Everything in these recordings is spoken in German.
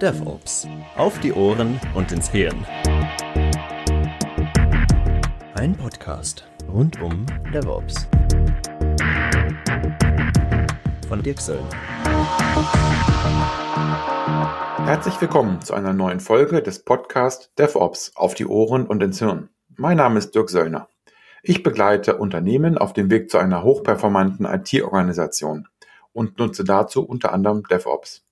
DevOps. Auf die Ohren und ins Hirn. Ein Podcast rund um DevOps. Von Dirk Söllner. Herzlich willkommen zu einer neuen Folge des Podcasts DevOps auf die Ohren und ins Hirn. Mein Name ist Dirk Söllner. Ich begleite Unternehmen auf dem Weg zu einer hochperformanten IT-Organisation und nutze dazu unter anderem DevOps.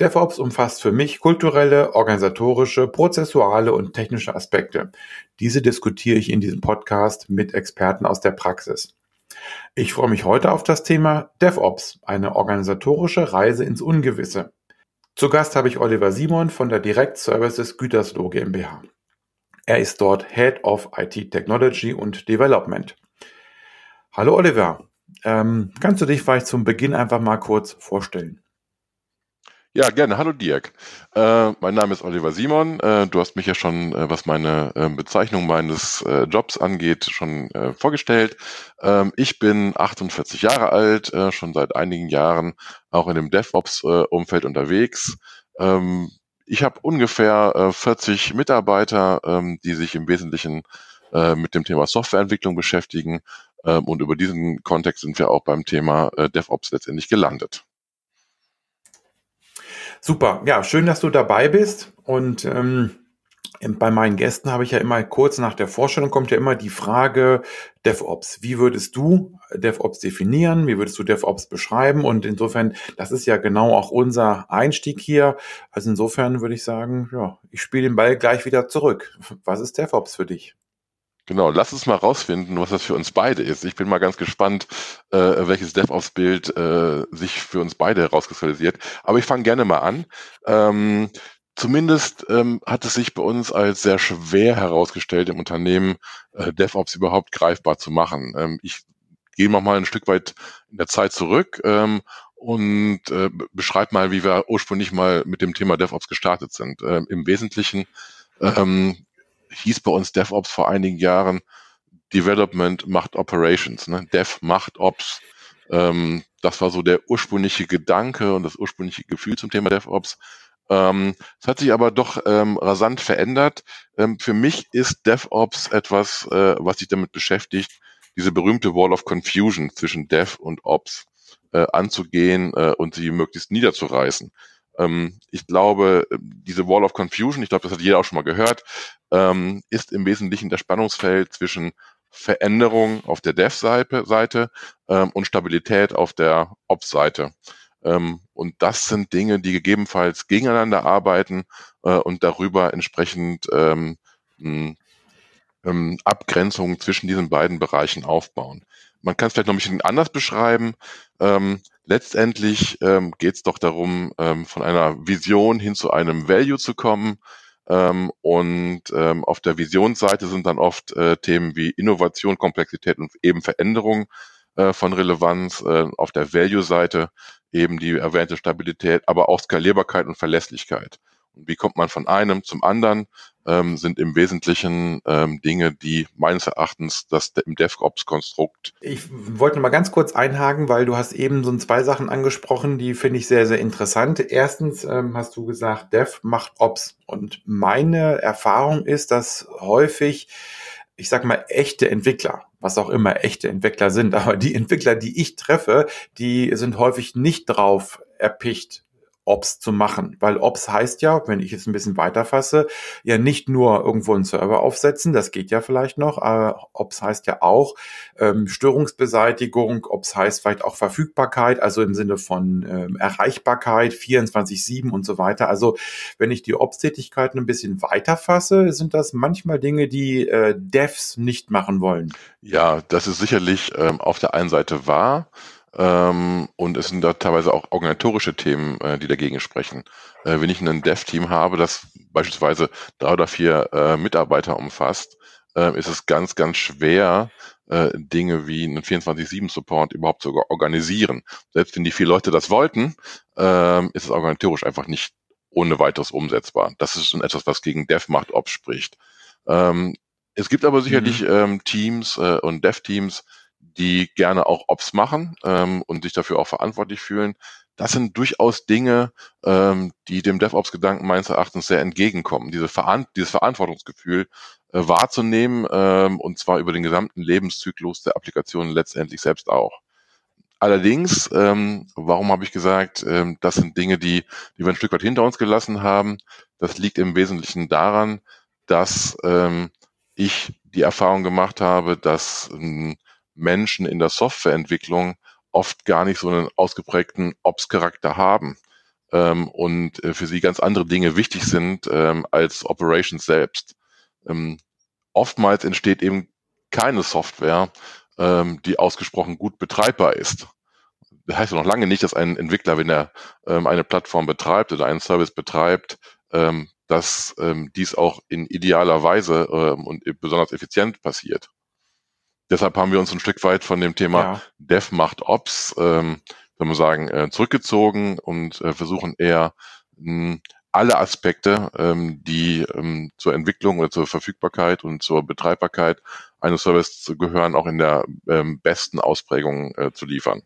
DevOps umfasst für mich kulturelle, organisatorische, prozessuale und technische Aspekte. Diese diskutiere ich in diesem Podcast mit Experten aus der Praxis. Ich freue mich heute auf das Thema DevOps, eine organisatorische Reise ins Ungewisse. Zu Gast habe ich Oliver Simon von der Direct Services Gütersloh GmbH. Er ist dort Head of IT Technology und Development. Hallo Oliver, ähm, kannst du dich vielleicht zum Beginn einfach mal kurz vorstellen? Ja, gerne. Hallo Dirk. Äh, mein Name ist Oliver Simon. Äh, du hast mich ja schon, äh, was meine äh, Bezeichnung meines äh, Jobs angeht, schon äh, vorgestellt. Ähm, ich bin 48 Jahre alt, schon seit einigen Jahren auch in dem DevOps-Umfeld unterwegs. Ähm, ich habe ungefähr 40 Mitarbeiter, ähm, die sich im Wesentlichen mit dem Thema Softwareentwicklung beschäftigen. und über diesen Kontext sind wir auch beim Thema DevOps letztendlich gelandet. Super, ja, schön, dass du dabei bist. Und ähm, bei meinen Gästen habe ich ja immer kurz nach der Vorstellung kommt ja immer die Frage DevOps. Wie würdest du DevOps definieren? Wie würdest du DevOps beschreiben? Und insofern, das ist ja genau auch unser Einstieg hier. Also insofern würde ich sagen, ja, ich spiele den Ball gleich wieder zurück. Was ist DevOps für dich? Genau, lass uns mal rausfinden, was das für uns beide ist. Ich bin mal ganz gespannt, äh, welches DevOps-Bild äh, sich für uns beide herauskristallisiert. Aber ich fange gerne mal an. Ähm, zumindest ähm, hat es sich bei uns als sehr schwer herausgestellt, im Unternehmen äh, DevOps überhaupt greifbar zu machen. Ähm, ich gehe noch mal ein Stück weit in der Zeit zurück ähm, und äh, beschreibe mal, wie wir ursprünglich mal mit dem Thema DevOps gestartet sind. Ähm, Im Wesentlichen ähm, hieß bei uns DevOps vor einigen Jahren, Development macht Operations, ne? Dev macht Ops. Ähm, das war so der ursprüngliche Gedanke und das ursprüngliche Gefühl zum Thema DevOps. Ähm, es hat sich aber doch ähm, rasant verändert. Ähm, für mich ist DevOps etwas, äh, was sich damit beschäftigt, diese berühmte Wall of Confusion zwischen Dev und Ops äh, anzugehen äh, und sie möglichst niederzureißen. Ähm, ich glaube, diese Wall of Confusion, ich glaube, das hat jeder auch schon mal gehört, ähm, ist im Wesentlichen das Spannungsfeld zwischen Veränderung auf der Dev-Seite ähm, und Stabilität auf der Ops-Seite. Ähm, und das sind Dinge, die gegebenenfalls gegeneinander arbeiten äh, und darüber entsprechend ähm, ähm, Abgrenzungen zwischen diesen beiden Bereichen aufbauen. Man kann es vielleicht noch ein bisschen anders beschreiben. Ähm, letztendlich ähm, geht es doch darum, ähm, von einer Vision hin zu einem Value zu kommen. Ähm, und ähm, auf der Visionsseite sind dann oft äh, Themen wie Innovation, Komplexität und eben Veränderung äh, von Relevanz. Äh, auf der Value-Seite eben die erwähnte Stabilität, aber auch Skalierbarkeit und Verlässlichkeit. Und wie kommt man von einem zum anderen, ähm, sind im Wesentlichen ähm, Dinge, die meines Erachtens das im DevOps-Konstrukt. Ich wollte mal ganz kurz einhaken, weil du hast eben so zwei Sachen angesprochen, die finde ich sehr, sehr interessant. Erstens ähm, hast du gesagt, Dev macht Ops. Und meine Erfahrung ist, dass häufig ich sag mal, echte Entwickler, was auch immer echte Entwickler sind, aber die Entwickler, die ich treffe, die sind häufig nicht drauf erpicht, Ops zu machen. Weil Ops heißt ja, wenn ich es ein bisschen weiter fasse, ja nicht nur irgendwo einen Server aufsetzen, das geht ja vielleicht noch, aber Ops heißt ja auch ähm, Störungsbeseitigung, Ops heißt vielleicht auch Verfügbarkeit, also im Sinne von ähm, Erreichbarkeit, 24-7 und so weiter. Also wenn ich die Ops-Tätigkeiten ein bisschen weiter fasse, sind das manchmal Dinge, die äh, Devs nicht machen wollen. Ja, das ist sicherlich ähm, auf der einen Seite wahr. Ähm, und es sind da teilweise auch organisatorische Themen, äh, die dagegen sprechen. Äh, wenn ich ein Dev-Team habe, das beispielsweise drei oder vier äh, Mitarbeiter umfasst, äh, ist es ganz, ganz schwer, äh, Dinge wie einen 24-7-Support überhaupt zu organisieren. Selbst wenn die vier Leute das wollten, ähm, ist es organisatorisch einfach nicht ohne weiteres umsetzbar. Das ist schon etwas, was gegen Dev macht Ops spricht. Ähm, es gibt aber sicherlich mhm. ähm, Teams äh, und Dev-Teams, die gerne auch Ops machen ähm, und sich dafür auch verantwortlich fühlen. das sind durchaus Dinge, ähm, die dem DevOps-Gedanken meines Erachtens sehr entgegenkommen. Diese Veran dieses Verantwortungsgefühl äh, wahrzunehmen, ähm, und zwar über den gesamten Lebenszyklus der Applikation letztendlich selbst auch. Allerdings, ähm, warum habe ich gesagt, ähm, das sind Dinge, die, die wir ein Stück weit hinter uns gelassen haben? Das liegt im Wesentlichen daran, dass ähm, ich die Erfahrung gemacht habe, dass ähm, Menschen in der Softwareentwicklung oft gar nicht so einen ausgeprägten Ops-Charakter haben ähm, und äh, für sie ganz andere Dinge wichtig sind ähm, als Operations selbst. Ähm, oftmals entsteht eben keine Software, ähm, die ausgesprochen gut betreibbar ist. Das heißt ja noch lange nicht, dass ein Entwickler, wenn er ähm, eine Plattform betreibt oder einen Service betreibt, ähm, dass dies auch in idealer Weise und besonders effizient passiert. Deshalb haben wir uns ein Stück weit von dem Thema ja. Dev macht Ops, ähm, wenn man sagen, äh, zurückgezogen und äh, versuchen eher mh, alle Aspekte, ähm, die ähm, zur Entwicklung oder zur Verfügbarkeit und zur Betreibbarkeit eines Services gehören, auch in der ähm, besten Ausprägung äh, zu liefern.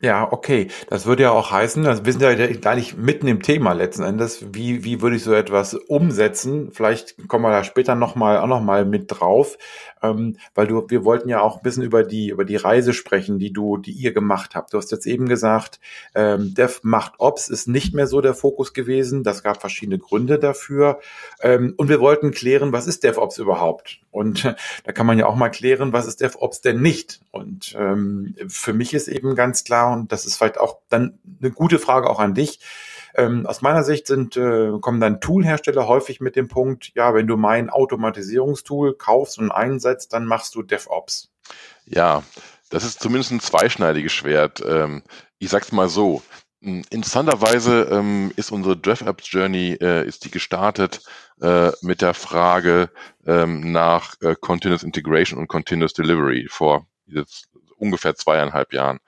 Ja, okay. Das würde ja auch heißen, wir sind ja gar nicht mitten im Thema letzten Endes. Wie, wie würde ich so etwas umsetzen? Vielleicht kommen wir da später nochmal, auch nochmal mit drauf. Ähm, weil du, wir wollten ja auch ein bisschen über die, über die Reise sprechen, die du, die ihr gemacht habt. Du hast jetzt eben gesagt, ähm, Dev macht Ops ist nicht mehr so der Fokus gewesen. Das gab verschiedene Gründe dafür. Ähm, und wir wollten klären, was ist DevOps überhaupt? Und da kann man ja auch mal klären, was ist DevOps denn nicht? Und ähm, für mich ist eben ganz klar, und das ist vielleicht auch dann eine gute Frage auch an dich. Ähm, aus meiner Sicht sind, äh, kommen dann Toolhersteller häufig mit dem Punkt, ja, wenn du mein Automatisierungstool kaufst und einsetzt, dann machst du DevOps. Ja, das ist zumindest ein zweischneidiges Schwert. Ähm, ich sag's mal so. Hm, interessanterweise ähm, ist unsere DevOps Journey äh, ist die gestartet äh, mit der Frage ähm, nach äh, Continuous Integration und Continuous Delivery vor ungefähr zweieinhalb Jahren.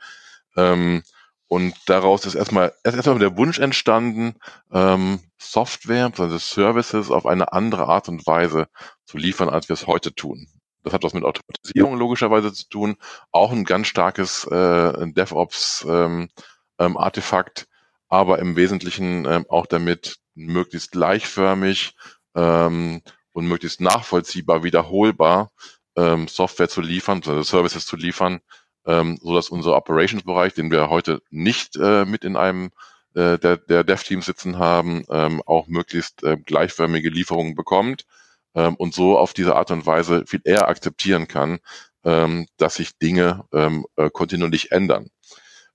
Ähm, und daraus ist erstmal, erst erstmal der Wunsch entstanden, ähm, Software, also Services auf eine andere Art und Weise zu liefern, als wir es heute tun. Das hat was mit Automatisierung logischerweise zu tun, auch ein ganz starkes äh, DevOps-Artefakt, ähm, ähm, aber im Wesentlichen ähm, auch damit möglichst gleichförmig ähm, und möglichst nachvollziehbar, wiederholbar ähm, Software zu liefern, also Services zu liefern, ähm, so dass unser Operations-Bereich, den wir heute nicht äh, mit in einem äh, der, der Dev-Teams sitzen haben, ähm, auch möglichst äh, gleichförmige Lieferungen bekommt ähm, und so auf diese Art und Weise viel eher akzeptieren kann, ähm, dass sich Dinge ähm, äh, kontinuierlich ändern.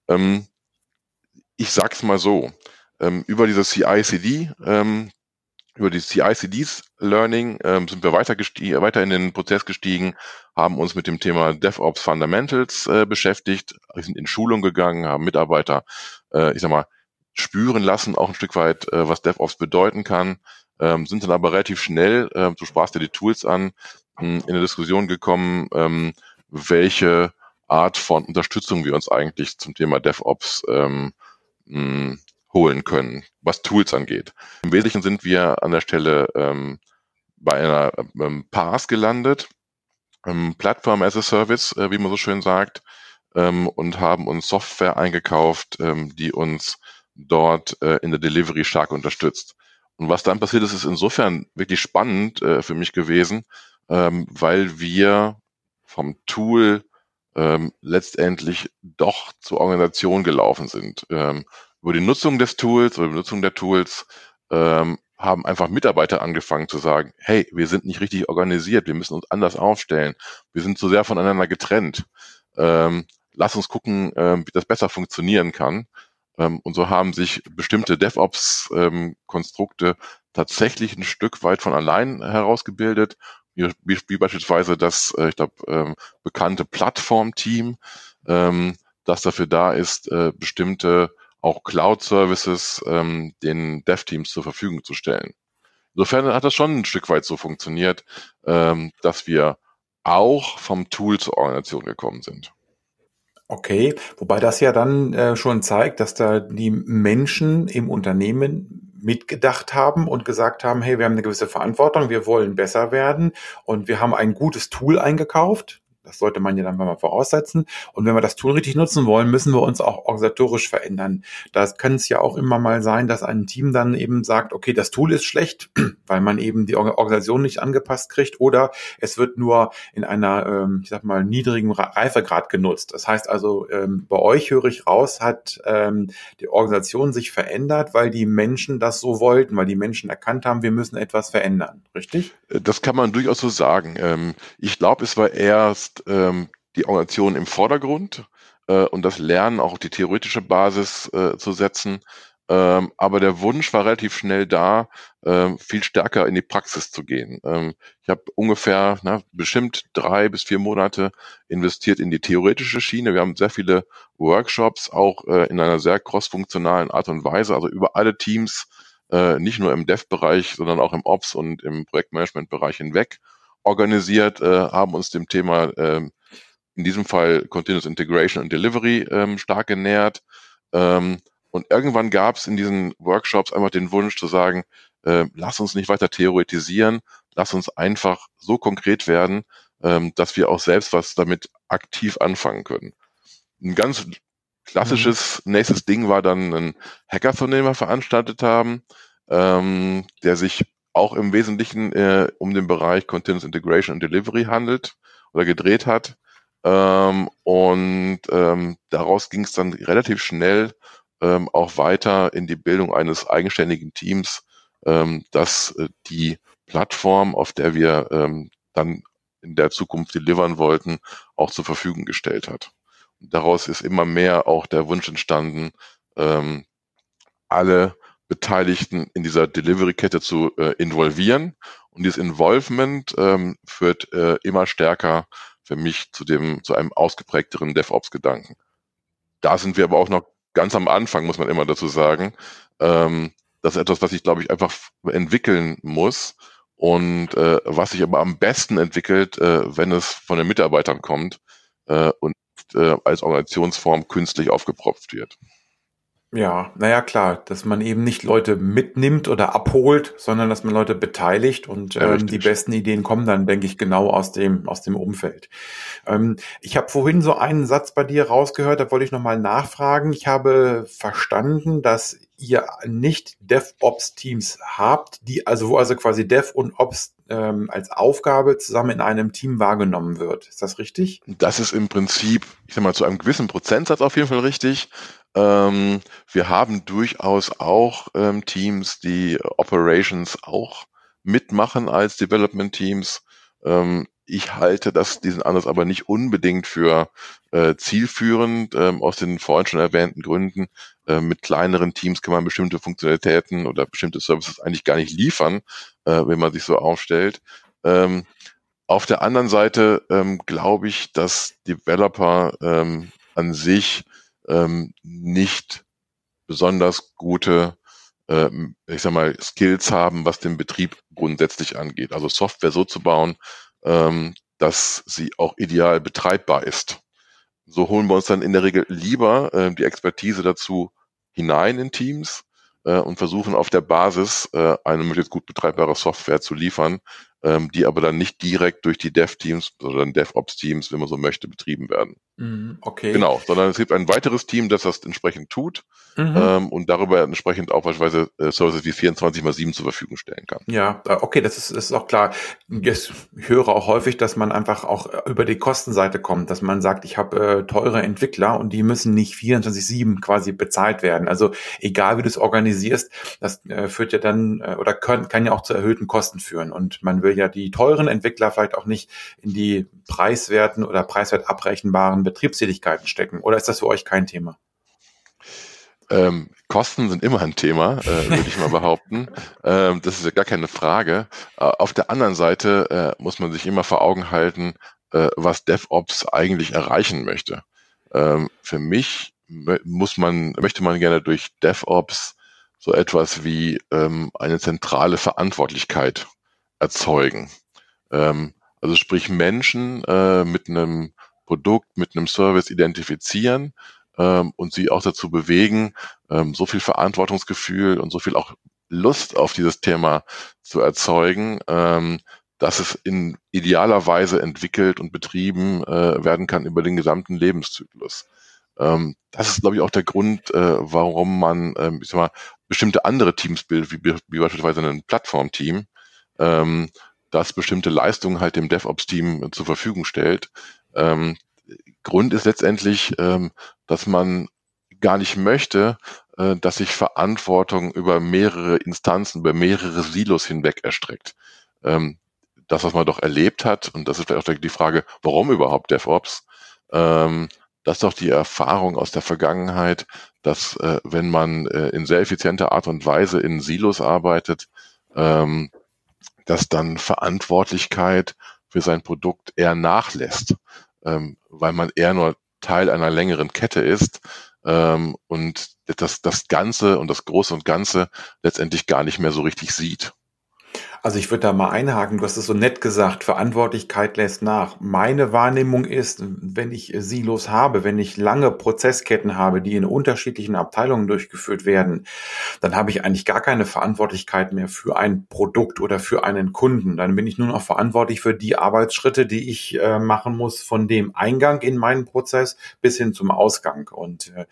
Ähm, ich sag's mal so, ähm, über diese CI-CD ähm, über die CI/CDs Learning ähm, sind wir weiter, weiter in den Prozess gestiegen, haben uns mit dem Thema DevOps Fundamentals äh, beschäftigt, sind in Schulung gegangen, haben Mitarbeiter, äh, ich sag mal, spüren lassen, auch ein Stück weit, äh, was DevOps bedeuten kann, ähm, sind dann aber relativ schnell, äh, du sprachst ja die Tools an, in eine Diskussion gekommen, ähm, welche Art von Unterstützung wir uns eigentlich zum Thema DevOps ähm, mh, holen können, was Tools angeht. Im Wesentlichen sind wir an der Stelle ähm, bei einer ähm, PaaS gelandet, ähm, Plattform as a Service, äh, wie man so schön sagt, ähm, und haben uns Software eingekauft, ähm, die uns dort äh, in der Delivery stark unterstützt. Und was dann passiert ist, ist insofern wirklich spannend äh, für mich gewesen, ähm, weil wir vom Tool ähm, letztendlich doch zur Organisation gelaufen sind. Ähm, über die Nutzung des Tools oder die Nutzung der Tools ähm, haben einfach Mitarbeiter angefangen zu sagen, hey, wir sind nicht richtig organisiert, wir müssen uns anders aufstellen, wir sind zu sehr voneinander getrennt. Ähm, lass uns gucken, ähm, wie das besser funktionieren kann. Ähm, und so haben sich bestimmte DevOps-Konstrukte ähm, tatsächlich ein Stück weit von allein herausgebildet, wie, wie, beispielsweise das, äh, ich glaube, ähm, bekannte Plattform-Team, ähm, das dafür da ist, äh, bestimmte auch Cloud-Services ähm, den Dev-Teams zur Verfügung zu stellen. Insofern hat das schon ein Stück weit so funktioniert, ähm, dass wir auch vom Tool zur Organisation gekommen sind. Okay, wobei das ja dann äh, schon zeigt, dass da die Menschen im Unternehmen mitgedacht haben und gesagt haben, hey, wir haben eine gewisse Verantwortung, wir wollen besser werden und wir haben ein gutes Tool eingekauft, Das sollte man ja dann mal voraussetzen. Und wenn wir das Tool richtig nutzen wollen, müssen wir uns auch organisatorisch verändern. Da kann es ja auch immer mal sein, dass ein Team dann eben sagt, okay, das Tool ist schlecht, weil man eben die Organisation nicht angepasst kriegt oder es wird nur in einer, ähm, ich sag mal, niedrigen Reifegrad genutzt. Das heißt also, ähm, bei euch höre ich raus, hat ähm, die Organisation sich verändert, weil die Menschen das so wollten, weil die Menschen erkannt haben, wir müssen etwas verändern. Richtig? Das kann man durchaus so sagen. Ich glaube, es war erst ist ähm, die Organisation im Vordergrund äh, und das Lernen auch die theoretische Basis äh, zu setzen. Ähm, aber der Wunsch war relativ schnell da, ähm, viel stärker in die Praxis zu gehen. Ähm, ich habe ungefähr na, bestimmt drei bis vier Monate investiert in die theoretische Schiene. Wir haben sehr viele Workshops, auch äh, in einer sehr crossfunktionalen Art und Weise, also über alle Teams, äh, nicht nur im Dev-Bereich, sondern auch im Ops und im Projektmanagement-Bereich hinweg organisiert, äh, haben uns dem Thema ähm, in diesem Fall Continuous Integration und Delivery ähm, stark genähert. Ähm, und irgendwann gab es in diesen Workshops einfach den Wunsch zu sagen, lass uns nicht weiter theoretisieren, lass uns einfach so konkret werden, dass wir auch selbst was damit aktiv anfangen können. Ein ganz klassisches mhm. nächstes Ding war dann ein Hackathon, den wir veranstaltet haben, ähm, der sich auch im Wesentlichen äh, um den Bereich Continuous Integration und Delivery handelt oder gedreht hat. Ähm, und ähm, daraus ging es dann relativ schnell ähm, auch weiter in die Bildung eines eigenständigen Teams, ähm, das äh, die Plattform, auf der wir ähm, dann in der Zukunft delivern wollten, auch zur Verfügung gestellt hat. Und daraus ist immer mehr auch der Wunsch entstanden, ähm, alle Beteiligten in dieser Delivery-Kette zu äh, involvieren. Und dieses Involvement ähm, führt äh, immer stärker für mich zu dem, zu einem ausgeprägteren DevOps-Gedanken. Da sind wir aber auch noch ganz am Anfang, muss man immer dazu sagen. Ähm, das ist etwas, was ich, glaube ich, einfach entwickeln muss und äh, was sich aber am besten entwickelt, äh, wenn es von den Mitarbeitern kommt äh, und äh, als Organisationsform künstlich aufgepropft wird. Ja, naja, klar, dass man eben nicht Leute mitnimmt oder abholt, sondern dass man Leute beteiligt und ja, ähm, die besten Ideen kommen dann, denke ich, genau aus dem, aus dem Umfeld. Ähm, ich habe vorhin so einen Satz bei dir rausgehört, da wollte ich nochmal nachfragen. Ich habe verstanden, dass ihr nicht DevOps-Teams habt, die, also wo also quasi Dev und Ops ähm, als Aufgabe zusammen in einem Team wahrgenommen wird. Ist das richtig? Das ist im Prinzip, ich sag mal, zu einem gewissen Prozentsatz auf jeden Fall richtig. Ähm, wir haben durchaus auch ähm, Teams, die Operations auch mitmachen als Development Teams. Ähm, ich halte das, diesen Ansatz aber nicht unbedingt für äh, zielführend, ähm, aus den vorhin schon erwähnten Gründen. Äh, mit kleineren Teams kann man bestimmte Funktionalitäten oder bestimmte Services eigentlich gar nicht liefern, äh, wenn man sich so aufstellt. Ähm, auf der anderen Seite ähm, glaube ich, dass Developer ähm, an sich ähm, nicht besonders gute, ähm, ich sag mal, Skills haben, was den Betrieb grundsätzlich angeht. Also Software so zu bauen, ähm, dass sie auch ideal betreibbar ist. So holen wir uns dann in der Regel lieber äh, die Expertise dazu hinein in Teams äh, und versuchen auf der Basis äh, eine möglichst gut betreibbare Software zu liefern, ähm, die aber dann nicht direkt durch die Dev-Teams, sondern DevOps-Teams, wenn man so möchte, betrieben werden. Mhm, okay. Genau, sondern es gibt ein weiteres Team, das das entsprechend tut mhm. ähm, und darüber entsprechend auch beispielsweise äh, Services wie 24 mal 7 zur Verfügung stellen kann. Ja, äh, okay, das ist, ist auch klar. Ich höre auch häufig, dass man einfach auch über die Kostenseite kommt, dass man sagt, ich habe äh, teure Entwickler und die müssen nicht 24-7 quasi bezahlt werden. Also egal wie du es organisierst, das äh, führt ja dann äh, oder können, kann ja auch zu erhöhten Kosten führen. Und man will ja die teuren Entwickler vielleicht auch nicht in die preiswerten oder preiswert abrechenbaren Betriebstätigkeiten stecken. Oder ist das für euch kein Thema? Ähm, Kosten sind immer ein Thema, äh, würde ich mal behaupten. Ähm, das ist ja gar keine Frage. Äh, auf der anderen Seite äh, muss man sich immer vor Augen halten, äh, was DevOps eigentlich erreichen möchte. Ähm, für mich muss man, möchte man gerne durch DevOps so etwas wie ähm, eine zentrale Verantwortlichkeit erzeugen. Ähm, also sprich Menschen äh, mit einem Produkt, mit einem Service identifizieren ähm, und sie auch dazu bewegen, ähm, so viel Verantwortungsgefühl und so viel auch Lust auf dieses Thema zu erzeugen, ähm, dass es in idealer Weise entwickelt und betrieben äh, werden kann über den gesamten Lebenszyklus. Ähm, das ist, glaube ich, auch der Grund, äh, warum man ähm, ich sag mal, bestimmte andere Teams bildet, wie, wie beispielsweise ein Plattformteam, ähm, das bestimmte Leistungen halt dem DevOps-Team zur Verfügung stellt. Ähm, Grund ist letztendlich, ähm, dass man gar nicht möchte, äh, dass sich Verantwortung über mehrere Instanzen, über mehrere Silos hinweg erstreckt. Ähm, das, was man doch erlebt hat, und das ist vielleicht auch die Frage, warum überhaupt DevOps, ähm, das ist doch die Erfahrung aus der Vergangenheit, dass äh, wenn man äh, in sehr effizienter Art und Weise in Silos arbeitet, ähm, dass dann Verantwortlichkeit für sein Produkt eher nachlässt, ähm, weil man eher nur Teil einer längeren Kette ist ähm, und das, das Ganze und das Große und Ganze letztendlich gar nicht mehr so richtig sieht. Also ich würde da mal einhaken, du hast es so nett gesagt, Verantwortlichkeit lässt nach. Meine Wahrnehmung ist, wenn ich Silos habe, wenn ich lange Prozessketten habe, die in unterschiedlichen Abteilungen durchgeführt werden, dann habe ich eigentlich gar keine Verantwortlichkeit mehr für ein Produkt oder für einen Kunden. Dann bin ich nur noch verantwortlich für die Arbeitsschritte, die ich äh, machen muss, von dem Eingang in meinen Prozess bis hin zum Ausgang. Und äh,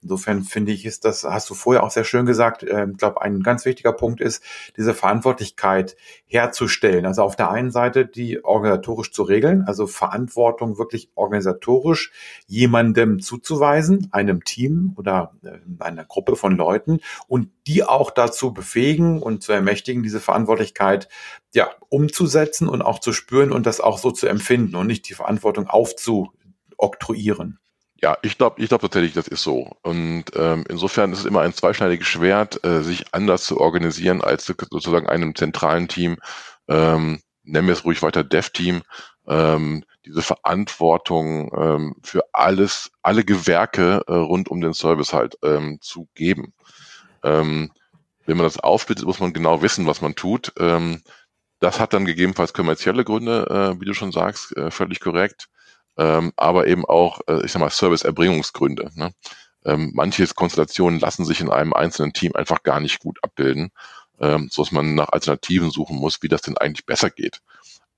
insofern finde ich, ist das, hast du vorher auch sehr schön gesagt, äh, ich glaube, ein ganz wichtiger Punkt ist, diese Verantwortlichkeit herzustellen. Also auf der einen Seite die organisatorisch zu regeln, also Verantwortung wirklich organisatorisch jemandem zuzuweisen, einem Team oder äh, einer Gruppe von Leuten und die auch dazu befähigen und zu ermächtigen, diese Verantwortlichkeit ja umzusetzen und auch zu spüren und das auch so zu empfinden und nicht die Verantwortung aufzuoktroyieren. Ja, ich glaube, ich glaube tatsächlich, das ist so. Und ähm, insofern ist es immer ein zweischneidiges Schwert, äh, sich anders zu organisieren als sozusagen einem zentralen Team. Ähm, nennen wir es ruhig weiter Dev-Team. Ähm, diese Verantwortung ähm, für alles, alle Gewerke äh, rund um den Service halt ähm, zu geben. Ähm, wenn man das aufbietet, muss man genau wissen, was man tut. Ähm, das hat dann gegebenenfalls kommerzielle Gründe, äh, wie du schon sagst, äh, völlig korrekt ähm, aber eben auch, äh, ich sag mal, Service-Erbringungsgründe. Ne? Ähm, manche Konstellationen lassen sich in einem einzelnen Team einfach gar nicht gut abbilden, ähm, so dass man nach Alternativen suchen muss, wie das denn eigentlich besser geht.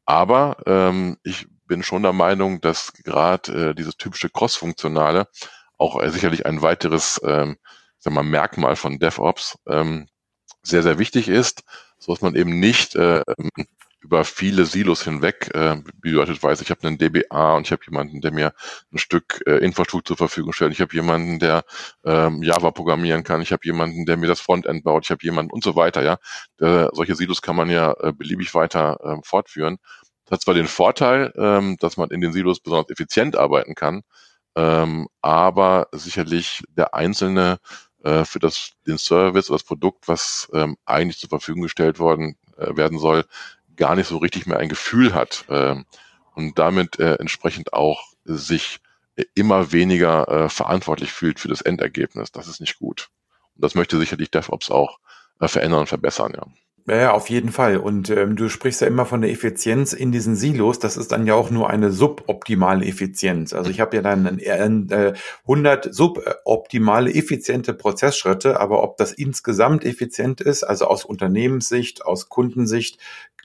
Aber ähm, ich bin schon der Meinung, dass gerade äh, dieses typische Cross-Funktionale auch äh, sicherlich ein weiteres ähm, sag mal, Merkmal von DevOps ähm, sehr, sehr wichtig ist, so dass man eben nicht äh, über viele Silos hinweg, äh, wie beispielsweise, ich habe einen DBA und ich habe jemanden, der mir ein Stück äh, Infrastruktur zur Verfügung stellt, ich habe jemanden, der ähm, Java programmieren kann, ich habe jemanden, der mir das Frontend baut, ich habe jemanden und so weiter, ja. Äh, solche Silos kann man ja äh, beliebig weiter äh, fortführen. Das hat zwar den Vorteil, ähm, dass man in den Silos besonders effizient arbeiten kann, ähm, aber sicherlich der Einzelne äh, für das, den Service oder das Produkt, was ähm, eigentlich zur Verfügung gestellt worden äh, werden soll, gar nicht so richtig mehr ein Gefühl hat äh, und damit äh, entsprechend auch sich immer weniger äh, verantwortlich fühlt für das Endergebnis. Das ist nicht gut. Und das möchte sicherlich DevOps auch äh, verändern und verbessern, ja. Ja, auf jeden Fall. Und ähm, du sprichst ja immer von der Effizienz in diesen Silos. Das ist dann ja auch nur eine suboptimale Effizienz. Also ich habe ja dann äh, 100 suboptimale effiziente Prozessschritte, aber ob das insgesamt effizient ist, also aus Unternehmenssicht, aus Kundensicht,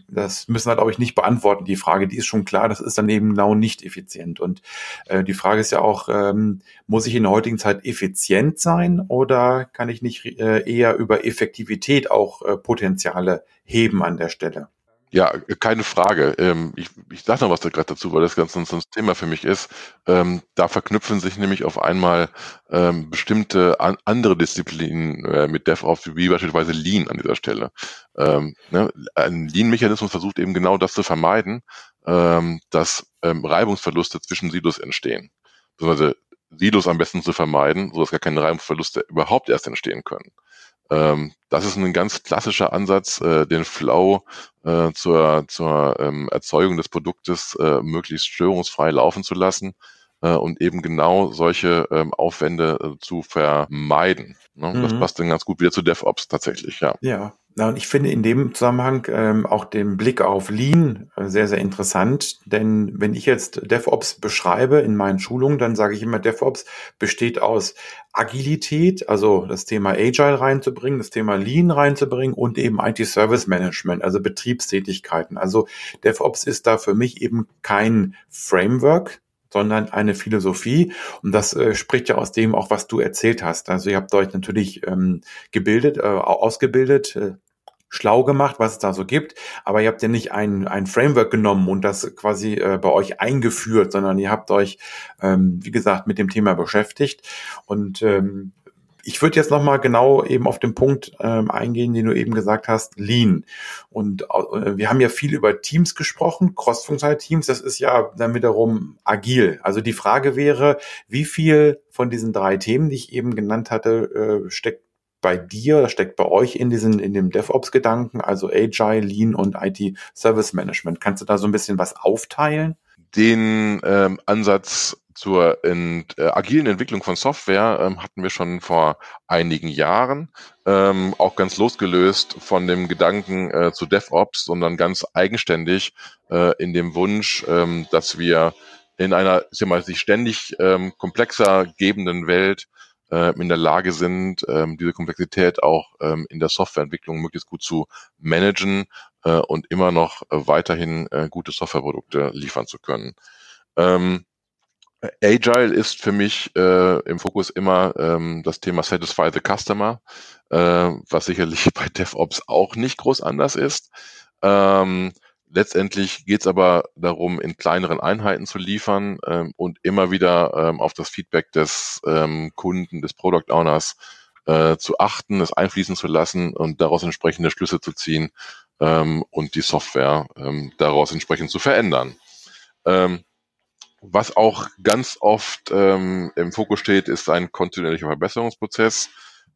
das müssen wir, glaube ich, nicht beantworten. Die Frage, die ist schon klar, das ist dann eben genau nicht effizient. Und äh, die Frage ist ja auch, ähm, muss ich in der heutigen Zeit effizient sein oder kann ich nicht äh, eher über Effektivität auch äh, Potenziale heben an der Stelle? Ja, keine Frage. Ähm, ich ich sage noch was da gerade dazu, weil das ganz so ein Thema für mich ist. Ähm, da verknüpfen sich nämlich auf einmal ähm, bestimmte an, andere Disziplinen äh, mit DevOps, wie beispielsweise Lean an dieser Stelle. Ähm, ne? Ein Lean-Mechanismus versucht eben genau das zu vermeiden, ähm, dass ähm, Reibungsverluste zwischen Silos entstehen. Beziehungsweise Silos am besten zu vermeiden, sodass gar keine Reibungsverluste überhaupt erst entstehen können. Ähm, das ist ein ganz klassischer Ansatz, äh, den Flow äh, zur, zur ähm, Erzeugung des Produktes äh, möglichst störungsfrei laufen zu lassen äh, und eben genau solche ähm, Aufwände äh, zu vermeiden. Ne? Mhm. Das passt dann ganz gut wieder zu DevOps tatsächlich, ja. Ja, Na, und ich finde in dem Zusammenhang ähm, auch den Blick auf Lean äh, sehr, sehr interessant. Denn wenn ich jetzt DevOps beschreibe in meinen Schulungen, dann sage ich immer, DevOps besteht aus Agilität, also das Thema Agile reinzubringen, das Thema Lean reinzubringen und eben IT-Service Management, also Betriebstätigkeiten. Also DevOps ist da für mich eben kein Framework, sondern eine Philosophie. Und das äh, spricht ja aus dem auch, was du erzählt hast. Also ihr habt euch natürlich ähm, gebildet, äh, ausgebildet, äh, schlau gemacht, was es da so gibt, aber ihr habt ja nicht ein, ein Framework genommen und das quasi äh, bei euch eingeführt, sondern ihr habt euch, ähm, wie gesagt, mit dem Thema beschäftigt. Und ähm, ich würde jetzt nochmal genau eben auf den Punkt ähm, eingehen, den du eben gesagt hast, Lean. Und äh, wir haben ja viel über Teams gesprochen, cross-funktionale Teams, das ist ja dann wiederum agil. Also die Frage wäre, wie viel von diesen drei Themen, die ich eben genannt hatte, äh, steckt bei dir, steckt bei euch in diesen, in dem DevOps-Gedanken, also Agile, Lean und IT Service Management. Kannst du da so ein bisschen was aufteilen? Den ähm, Ansatz zur ent, äh, agilen Entwicklung von Software ähm, hatten wir schon vor einigen Jahren, ähm, auch ganz losgelöst von dem Gedanken äh, zu DevOps, sondern ganz eigenständig äh, in dem Wunsch, ähm, dass wir in einer ich sag mal, sich ständig ähm, komplexer gebenden Welt äh, in der Lage sind, ähm, diese Komplexität auch ähm, in der Softwareentwicklung möglichst gut zu managen äh, und immer noch äh, weiterhin äh, gute Softwareprodukte liefern zu können. Ähm, Agile ist für mich äh, im Fokus immer ähm, das Thema Satisfy the Customer, äh, was sicherlich bei DevOps auch nicht groß anders ist. Ähm, Letztendlich geht es aber darum, in kleineren Einheiten zu liefern ähm, und immer wieder ähm, auf das Feedback des ähm, Kunden, des Product Owners äh, zu achten, es einfließen zu lassen und daraus entsprechende Schlüsse zu ziehen ähm, und die Software ähm, daraus entsprechend zu verändern. Ähm, was auch ganz oft im Fokus steht, ist ein kontinuierlicher Verbesserungsprozess,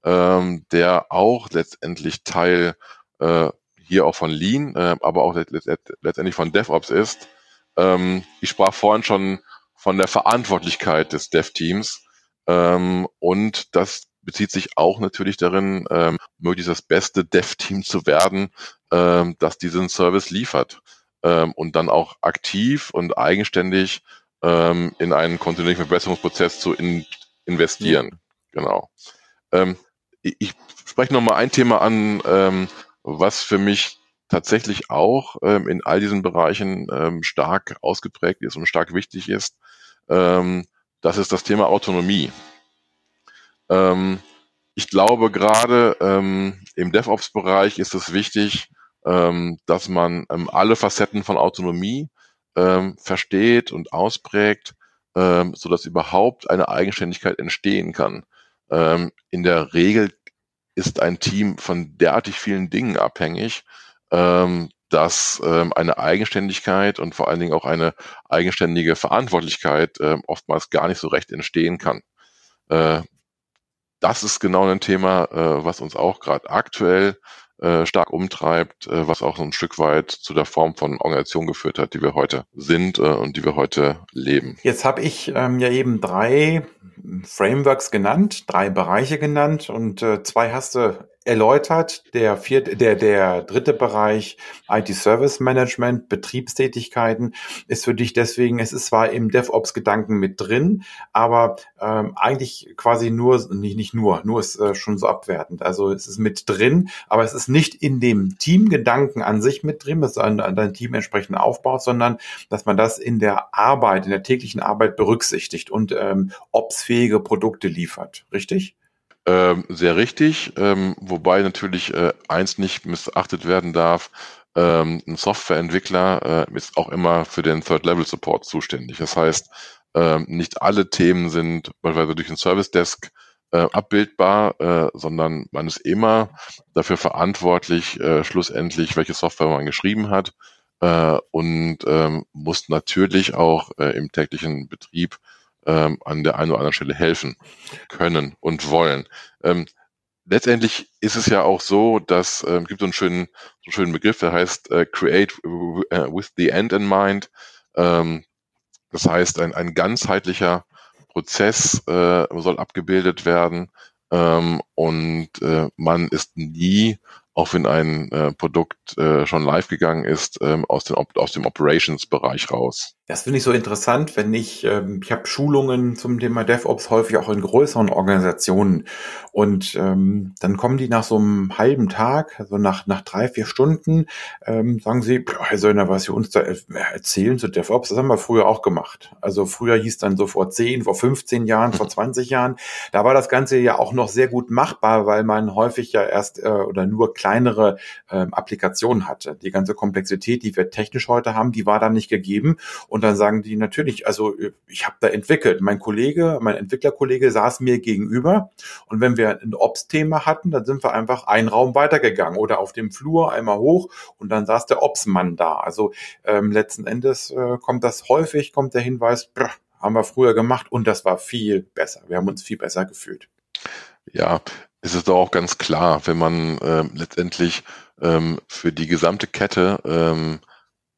der auch letztendlich Teil äh, hier auch von Lean, äh, aber auch letztendlich von DevOps ist. Ähm, ich sprach vorhin schon von der Verantwortlichkeit des Dev-Teams ähm, und das bezieht sich auch natürlich darin, ähm, möglichst das beste Dev-Team zu werden, ähm, das diesen Service liefert ähm, und dann auch aktiv und eigenständig ähm, in einen kontinuierlichen Verbesserungsprozess zu in investieren. Ja. Genau. Ähm, ich, ich spreche noch mal ein Thema an, ähm, was für mich tatsächlich auch ähm, in all diesen Bereichen ähm, stark ausgeprägt ist und stark wichtig ist, ähm, das ist das Thema Autonomie. Ähm, ich glaube, gerade ähm, im DevOps-Bereich ist es wichtig, ähm, dass man alle Facetten von Autonomie versteht und ausprägt, so dass überhaupt eine Eigenständigkeit entstehen kann. In der Regel ist ein Team von derartig vielen Dingen abhängig, ähm, dass ähm, eine Eigenständigkeit und vor allen Dingen auch eine eigenständige Verantwortlichkeit äh, oftmals gar nicht so recht entstehen kann. Äh, das ist genau ein Thema, äh, was uns auch gerade aktuell äh, stark umtreibt, äh, was auch so ein Stück weit zu der Form von Organisation geführt hat, die wir heute sind äh, und die wir heute leben. Jetzt habe ich ähm, ja eben drei Frameworks genannt, drei Bereiche genannt und äh, zwei hast du erläutert. Der vierte, der, der dritte Bereich IT Service Management, Betriebstätigkeiten ist für dich deswegen, es ist zwar im DevOps Gedanken mit drin, aber ähm, eigentlich quasi nur, nicht, nicht nur, nur ist äh, schon so abwertend. Also es ist mit drin, aber es ist nicht in dem Teamgedanken an sich mit drin, dass man dein Team entsprechend aufbaut, sondern dass man das in der Arbeit, in der täglichen Arbeit berücksichtigt und ähm, opsfähige Produkte liefert. Richtig? Ähm, sehr richtig, ähm, wobei natürlich äh, eins nicht missachtet werden darf. Ähm, ein Softwareentwickler äh, ist auch immer für den Third-Level-Support zuständig. Das heißt, ähm, nicht alle Themen sind beispielsweise durch ein Service Desk äh, abbildbar, äh, sondern man ist immer dafür verantwortlich, äh, schlussendlich, welche Software man geschrieben hat äh, und ähm, muss natürlich auch äh, im täglichen Betrieb ähm, an der einen oder anderen Stelle helfen können und wollen. Ähm, letztendlich ist es ja auch so, dass ähm, gibt so einen schönen, so einen schönen Begriff, der heißt äh, Create with the End in Mind. Ähm, das heißt, ein, ein ganzheitlicher Prozess äh, soll abgebildet werden ähm, und äh, man ist nie auch wenn ein äh, Produkt äh, schon live gegangen ist, ähm, aus, den, aus dem Operations-Bereich raus. Das finde ich so interessant, wenn ich, ähm, ich habe Schulungen zum Thema DevOps häufig auch in größeren Organisationen und ähm, dann kommen die nach so einem halben Tag, also nach, nach drei, vier Stunden, ähm, sagen sie, Söllner, was Sie uns da erzählen zu DevOps, das haben wir früher auch gemacht. Also früher hieß dann so vor 10, vor 15 Jahren, vor 20 Jahren, da war das Ganze ja auch noch sehr gut machbar, weil man häufig ja erst äh, oder nur kleinere äh, Applikationen hatte. Die ganze Komplexität, die wir technisch heute haben, die war dann nicht gegeben und dann sagen die natürlich, also ich habe da entwickelt. Mein Kollege, mein Entwicklerkollege saß mir gegenüber. Und wenn wir ein Ops-Thema hatten, dann sind wir einfach einen Raum weitergegangen oder auf dem Flur einmal hoch und dann saß der Ops-Mann da. Also ähm, letzten Endes äh, kommt das häufig, kommt der Hinweis, brr, haben wir früher gemacht und das war viel besser. Wir haben uns viel besser gefühlt. Ja, es ist doch auch ganz klar, wenn man äh, letztendlich ähm, für die gesamte Kette ähm,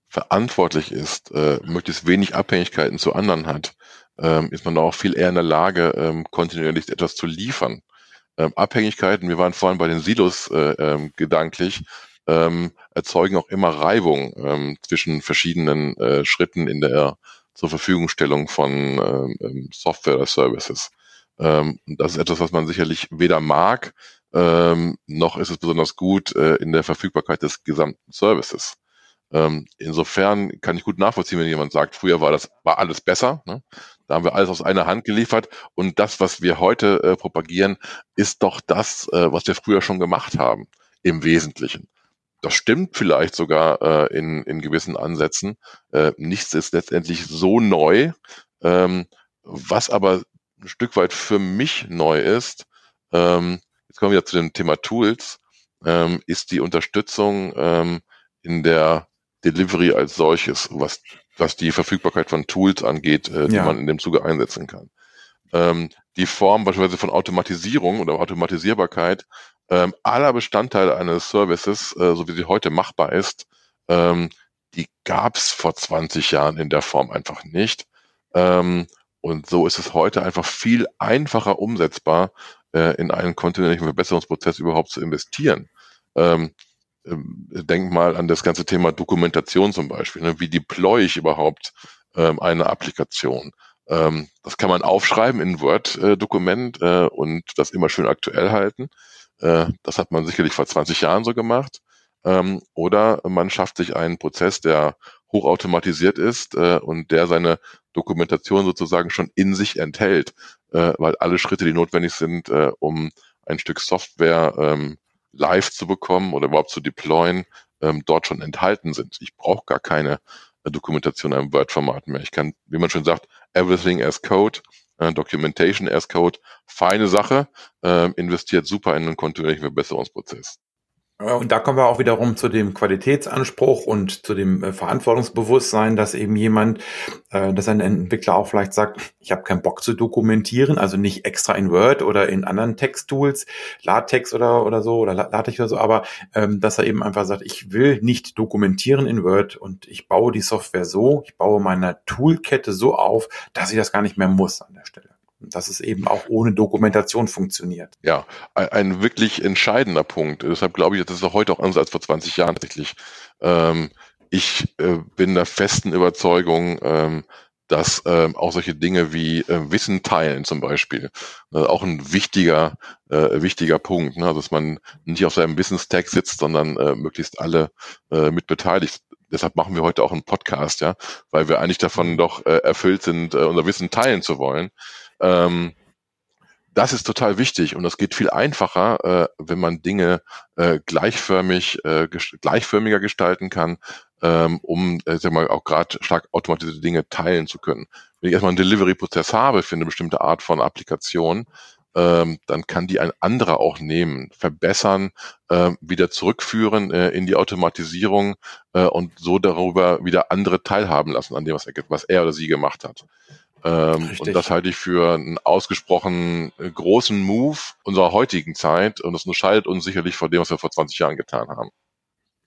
verantwortlich ist, äh, möglichst wenig Abhängigkeiten zu anderen hat, ähm, ist man auch viel eher in der Lage, ähm, kontinuierlich etwas zu liefern. Ähm, Abhängigkeiten, wir waren vorhin bei den Silos äh, ähm, gedanklich, ähm, erzeugen auch immer Reibung ähm, zwischen verschiedenen äh, Schritten in der zur Verfügungstellung von ähm, ähm Software oder Services. Ähm, das ist etwas, was man sicherlich weder mag, ähm, noch ist es besonders gut äh, in der Verfügbarkeit des gesamten Services. Ähm, insofern kann ich gut nachvollziehen, wenn jemand sagt, früher war das war alles besser. Ne? Da haben wir alles aus einer Hand geliefert und das, was wir heute äh, propagieren, ist doch das, äh, was wir früher schon gemacht haben im Wesentlichen. Das stimmt vielleicht sogar äh, in, in gewissen Ansätzen. Äh, nichts ist letztendlich so neu. Ähm, was aber ein Stück weit für mich neu ist, ähm, jetzt kommen wir wieder zu dem Thema Tools, ähm, ist die Unterstützung ähm, in der Delivery als solches, was, was die Verfügbarkeit von Tools angeht, äh, die ja. man in dem Zuge einsetzen kann. Ähm, die Form beispielsweise von Automatisierung oder Automatisierbarkeit ähm, aller Bestandteile eines Services, äh, so wie sie heute machbar ist, ähm, die gab es vor 20 Jahren in der Form einfach nicht. Ähm, und so ist es heute einfach viel einfacher umsetzbar, äh, in einen kontinuierlichen Verbesserungsprozess überhaupt zu investieren. Ähm, ähm, denk mal an das ganze Thema Dokumentation zum Beispiel. Ne? Wie deploy ich überhaupt ähm, eine Applikation? Ähm, das kann man aufschreiben in Word-Dokument äh, und das immer schön aktuell halten. Äh, das hat man sicherlich vor 20 Jahren so gemacht. Ähm, oder man schafft sich einen Prozess, der hochautomatisiert ist äh, und der seine Dokumentation sozusagen schon in sich enthält, äh, weil alle Schritte, die notwendig sind, äh, um ein Stück Software ähm, live zu bekommen oder überhaupt zu deployen, ähm, dort schon enthalten sind. Ich brauche gar keine äh, Dokumentation im Word-Format mehr. Ich kann, wie man schon sagt, everything as Code, äh, Documentation as Code, feine Sache, äh, investiert super in einen kontinuierlichen Verbesserungsprozess. Und da kommen wir auch wiederum zu dem Qualitätsanspruch und zu dem äh, Verantwortungsbewusstsein, dass eben jemand, äh, dass ein Entwickler auch vielleicht sagt, ich habe keinen Bock zu dokumentieren, also nicht extra in Word oder in anderen Texttools, LaTeX oder, oder so oder LaTeX oder so, aber ähm, dass er eben einfach sagt, ich will nicht dokumentieren in Word und ich baue die Software so, ich baue meine Toolkette so auf, dass ich das gar nicht mehr muss an der Stelle dass es eben auch ohne Dokumentation funktioniert. Ja, ein, ein wirklich entscheidender Punkt. Deshalb glaube ich, das ist auch heute auch anders als vor 20 Jahren tatsächlich. Ähm, ich äh, bin der festen Überzeugung, ähm, dass ähm, auch solche Dinge wie äh, Wissen teilen zum Beispiel äh, auch ein wichtiger äh, wichtiger Punkt, ne? Dass man nicht auf seinem Wissenstag sitzt, sondern äh, möglichst alle äh, mit beteiligt. Deshalb machen wir heute auch einen Podcast, ja, weil wir eigentlich davon mhm. doch äh, erfüllt sind, äh, unser Wissen teilen zu wollen. Ähm, das ist total wichtig und das geht viel einfacher, äh, wenn man Dinge äh, gleichförmig, äh, ges gleichförmiger gestalten kann, ähm, um äh, sag mal, auch gerade stark automatisierte Dinge teilen zu können. Wenn ich erstmal einen Delivery-Prozess habe für eine bestimmte Art von Applikation, ähm, dann kann die ein anderer auch nehmen, verbessern, äh, wieder zurückführen äh, in die Automatisierung äh, und so darüber wieder andere teilhaben lassen an dem, was er, was er oder sie gemacht hat. Ähm, und das halte ich für einen ausgesprochen großen Move unserer heutigen Zeit und das unterscheidet uns sicherlich von dem, was wir vor 20 Jahren getan haben.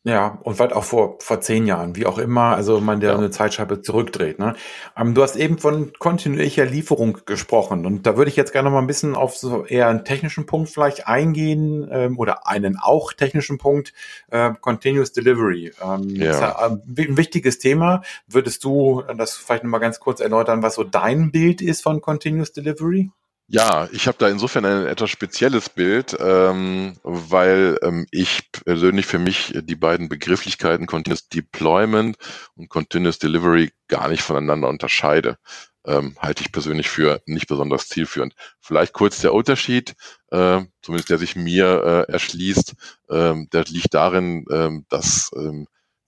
Ja, und weit auch vor, vor zehn Jahren, wie auch immer, also man der ja. eine Zeitscheibe zurückdreht. Ne? Ähm, du hast eben von kontinuierlicher Lieferung gesprochen und da würde ich jetzt gerne noch mal ein bisschen auf so eher einen technischen Punkt vielleicht eingehen ähm, oder einen auch technischen Punkt, äh, Continuous Delivery. Ähm, ja. Ähm, ein wichtiges Thema. Würdest du das vielleicht noch mal ganz kurz erläutern, was so dein Bild ist von Continuous Delivery? Ja, ich habe da insofern ein etwas spezielles Bild, ähm, weil ähm, ich persönlich für mich die beiden Begrifflichkeiten Continuous Deployment und Continuous Delivery gar nicht voneinander unterscheide. Ähm, halte ich persönlich für nicht besonders zielführend. Vielleicht kurz der Unterschied, äh, zumindest der sich mir äh, erschließt, äh, der liegt darin, äh, dass, äh,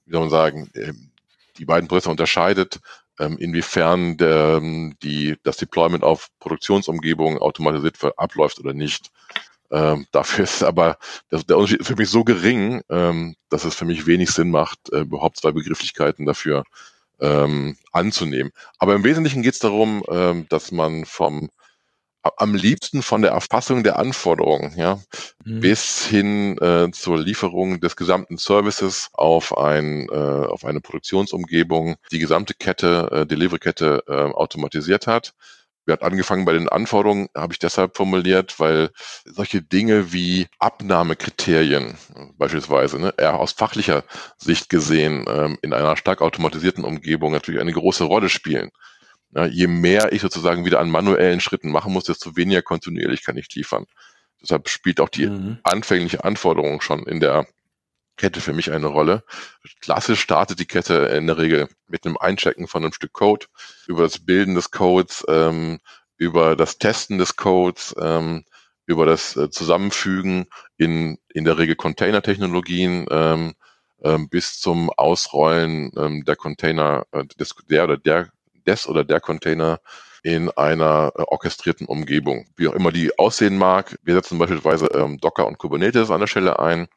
wie soll man sagen, äh, die beiden Prozesse unterscheidet ähm, inwiefern der, die, das Deployment auf Produktionsumgebungen automatisiert abläuft oder nicht. Ähm, dafür ist aber der, der Unterschied für mich so gering, ähm, dass es für mich wenig Sinn macht, äh, überhaupt zwei Begrifflichkeiten dafür ähm, anzunehmen. Aber im Wesentlichen geht es darum, ähm, dass man vom am liebsten von der Erfassung der Anforderungen, ja, mhm. bis hin äh, zur Lieferung des gesamten Services auf ein äh, auf eine Produktionsumgebung, die gesamte Kette, äh, Delivery-Kette äh, automatisiert hat. Wir hat angefangen bei den Anforderungen, habe ich deshalb formuliert, weil solche Dinge wie Abnahmekriterien beispielsweise, ne, eher aus fachlicher Sicht gesehen, ähm, in einer stark automatisierten Umgebung natürlich eine große Rolle spielen. Ja, je mehr ich sozusagen wieder an manuellen Schritten machen muss, desto weniger kontinuierlich kann ich liefern. Deshalb spielt auch die mhm. anfängliche Anforderung schon in der Kette für mich eine Rolle. Klassisch startet die Kette in der Regel mit einem Einchecken von einem Stück Code, über das Bilden des Codes, ähm, über das Testen des Codes, ähm, über das äh, Zusammenfügen in, in der Regel Container-Technologien ähm, ähm, bis zum Ausrollen ähm, der Container, äh, des, der oder der des oder der Container in einer äh, orchestrierten Umgebung. Wie auch immer die aussehen mag. Wir setzen beispielsweise ähm, Docker und Kubernetes an der Stelle ein.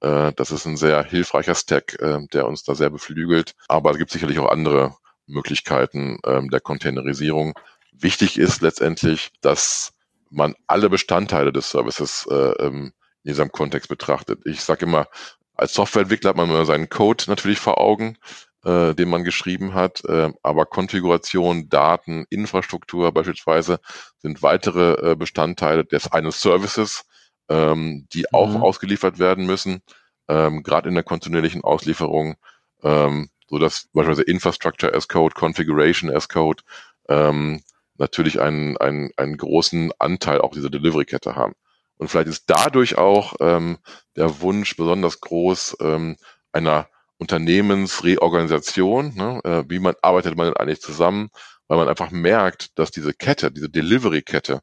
Äh, das ist ein sehr hilfreicher Stack, äh, der uns da sehr beflügelt. Aber es gibt sicherlich auch andere Möglichkeiten ähm, der Containerisierung. Wichtig ist letztendlich, dass man alle Bestandteile des Services äh, ähm, in diesem Kontext betrachtet. Ich sage immer, als Softwareentwickler hat man immer seinen Code natürlich vor Augen, äh, den man geschrieben hat. Äh, aber Konfiguration, Daten, Infrastruktur beispielsweise sind weitere äh, Bestandteile des eines Services, ähm, die auch mhm. ausgeliefert werden müssen, ähm, gerade in der kontinuierlichen Auslieferung, ähm, so dass beispielsweise Infrastructure as Code, Configuration as Code ähm, natürlich einen, einen, einen großen Anteil auch dieser Delivery-Kette haben. Und vielleicht ist dadurch auch ähm, der Wunsch besonders groß ähm, einer Unternehmensreorganisation, ne, äh, wie man arbeitet man denn eigentlich zusammen, weil man einfach merkt, dass diese Kette, diese Delivery-Kette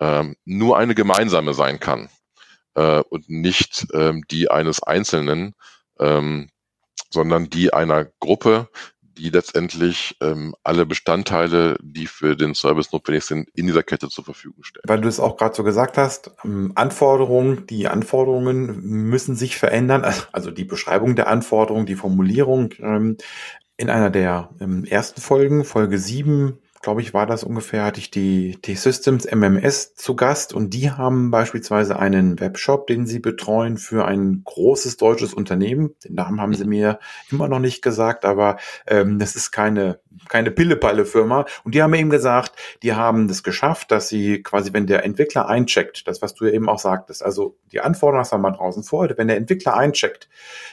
ähm, nur eine gemeinsame sein kann äh, und nicht ähm, die eines Einzelnen, ähm, sondern die einer Gruppe, die letztendlich ähm, alle Bestandteile, die für den Service notwendig sind, in dieser Kette zur Verfügung stellen. Weil du es auch gerade so gesagt hast, ähm, Anforderungen, die Anforderungen müssen sich verändern, also die Beschreibung der Anforderungen, die Formulierung. Ähm, in einer der ähm, ersten Folgen, Folge 7, glaube ich, war das ungefähr, hatte ich die T-Systems MMS zu Gast und die haben beispielsweise einen Webshop, den sie betreuen für ein großes deutsches Unternehmen. Den Namen haben sie mir immer noch nicht gesagt, aber ähm, das ist keine, keine Pille-Palle-Firma. Und die haben mir eben gesagt, die haben das geschafft, dass sie quasi, wenn der Entwickler eincheckt, das, was du ja eben auch sagtest, also die Anforderungen hast du mal draußen vor, wenn der Entwickler eincheckt,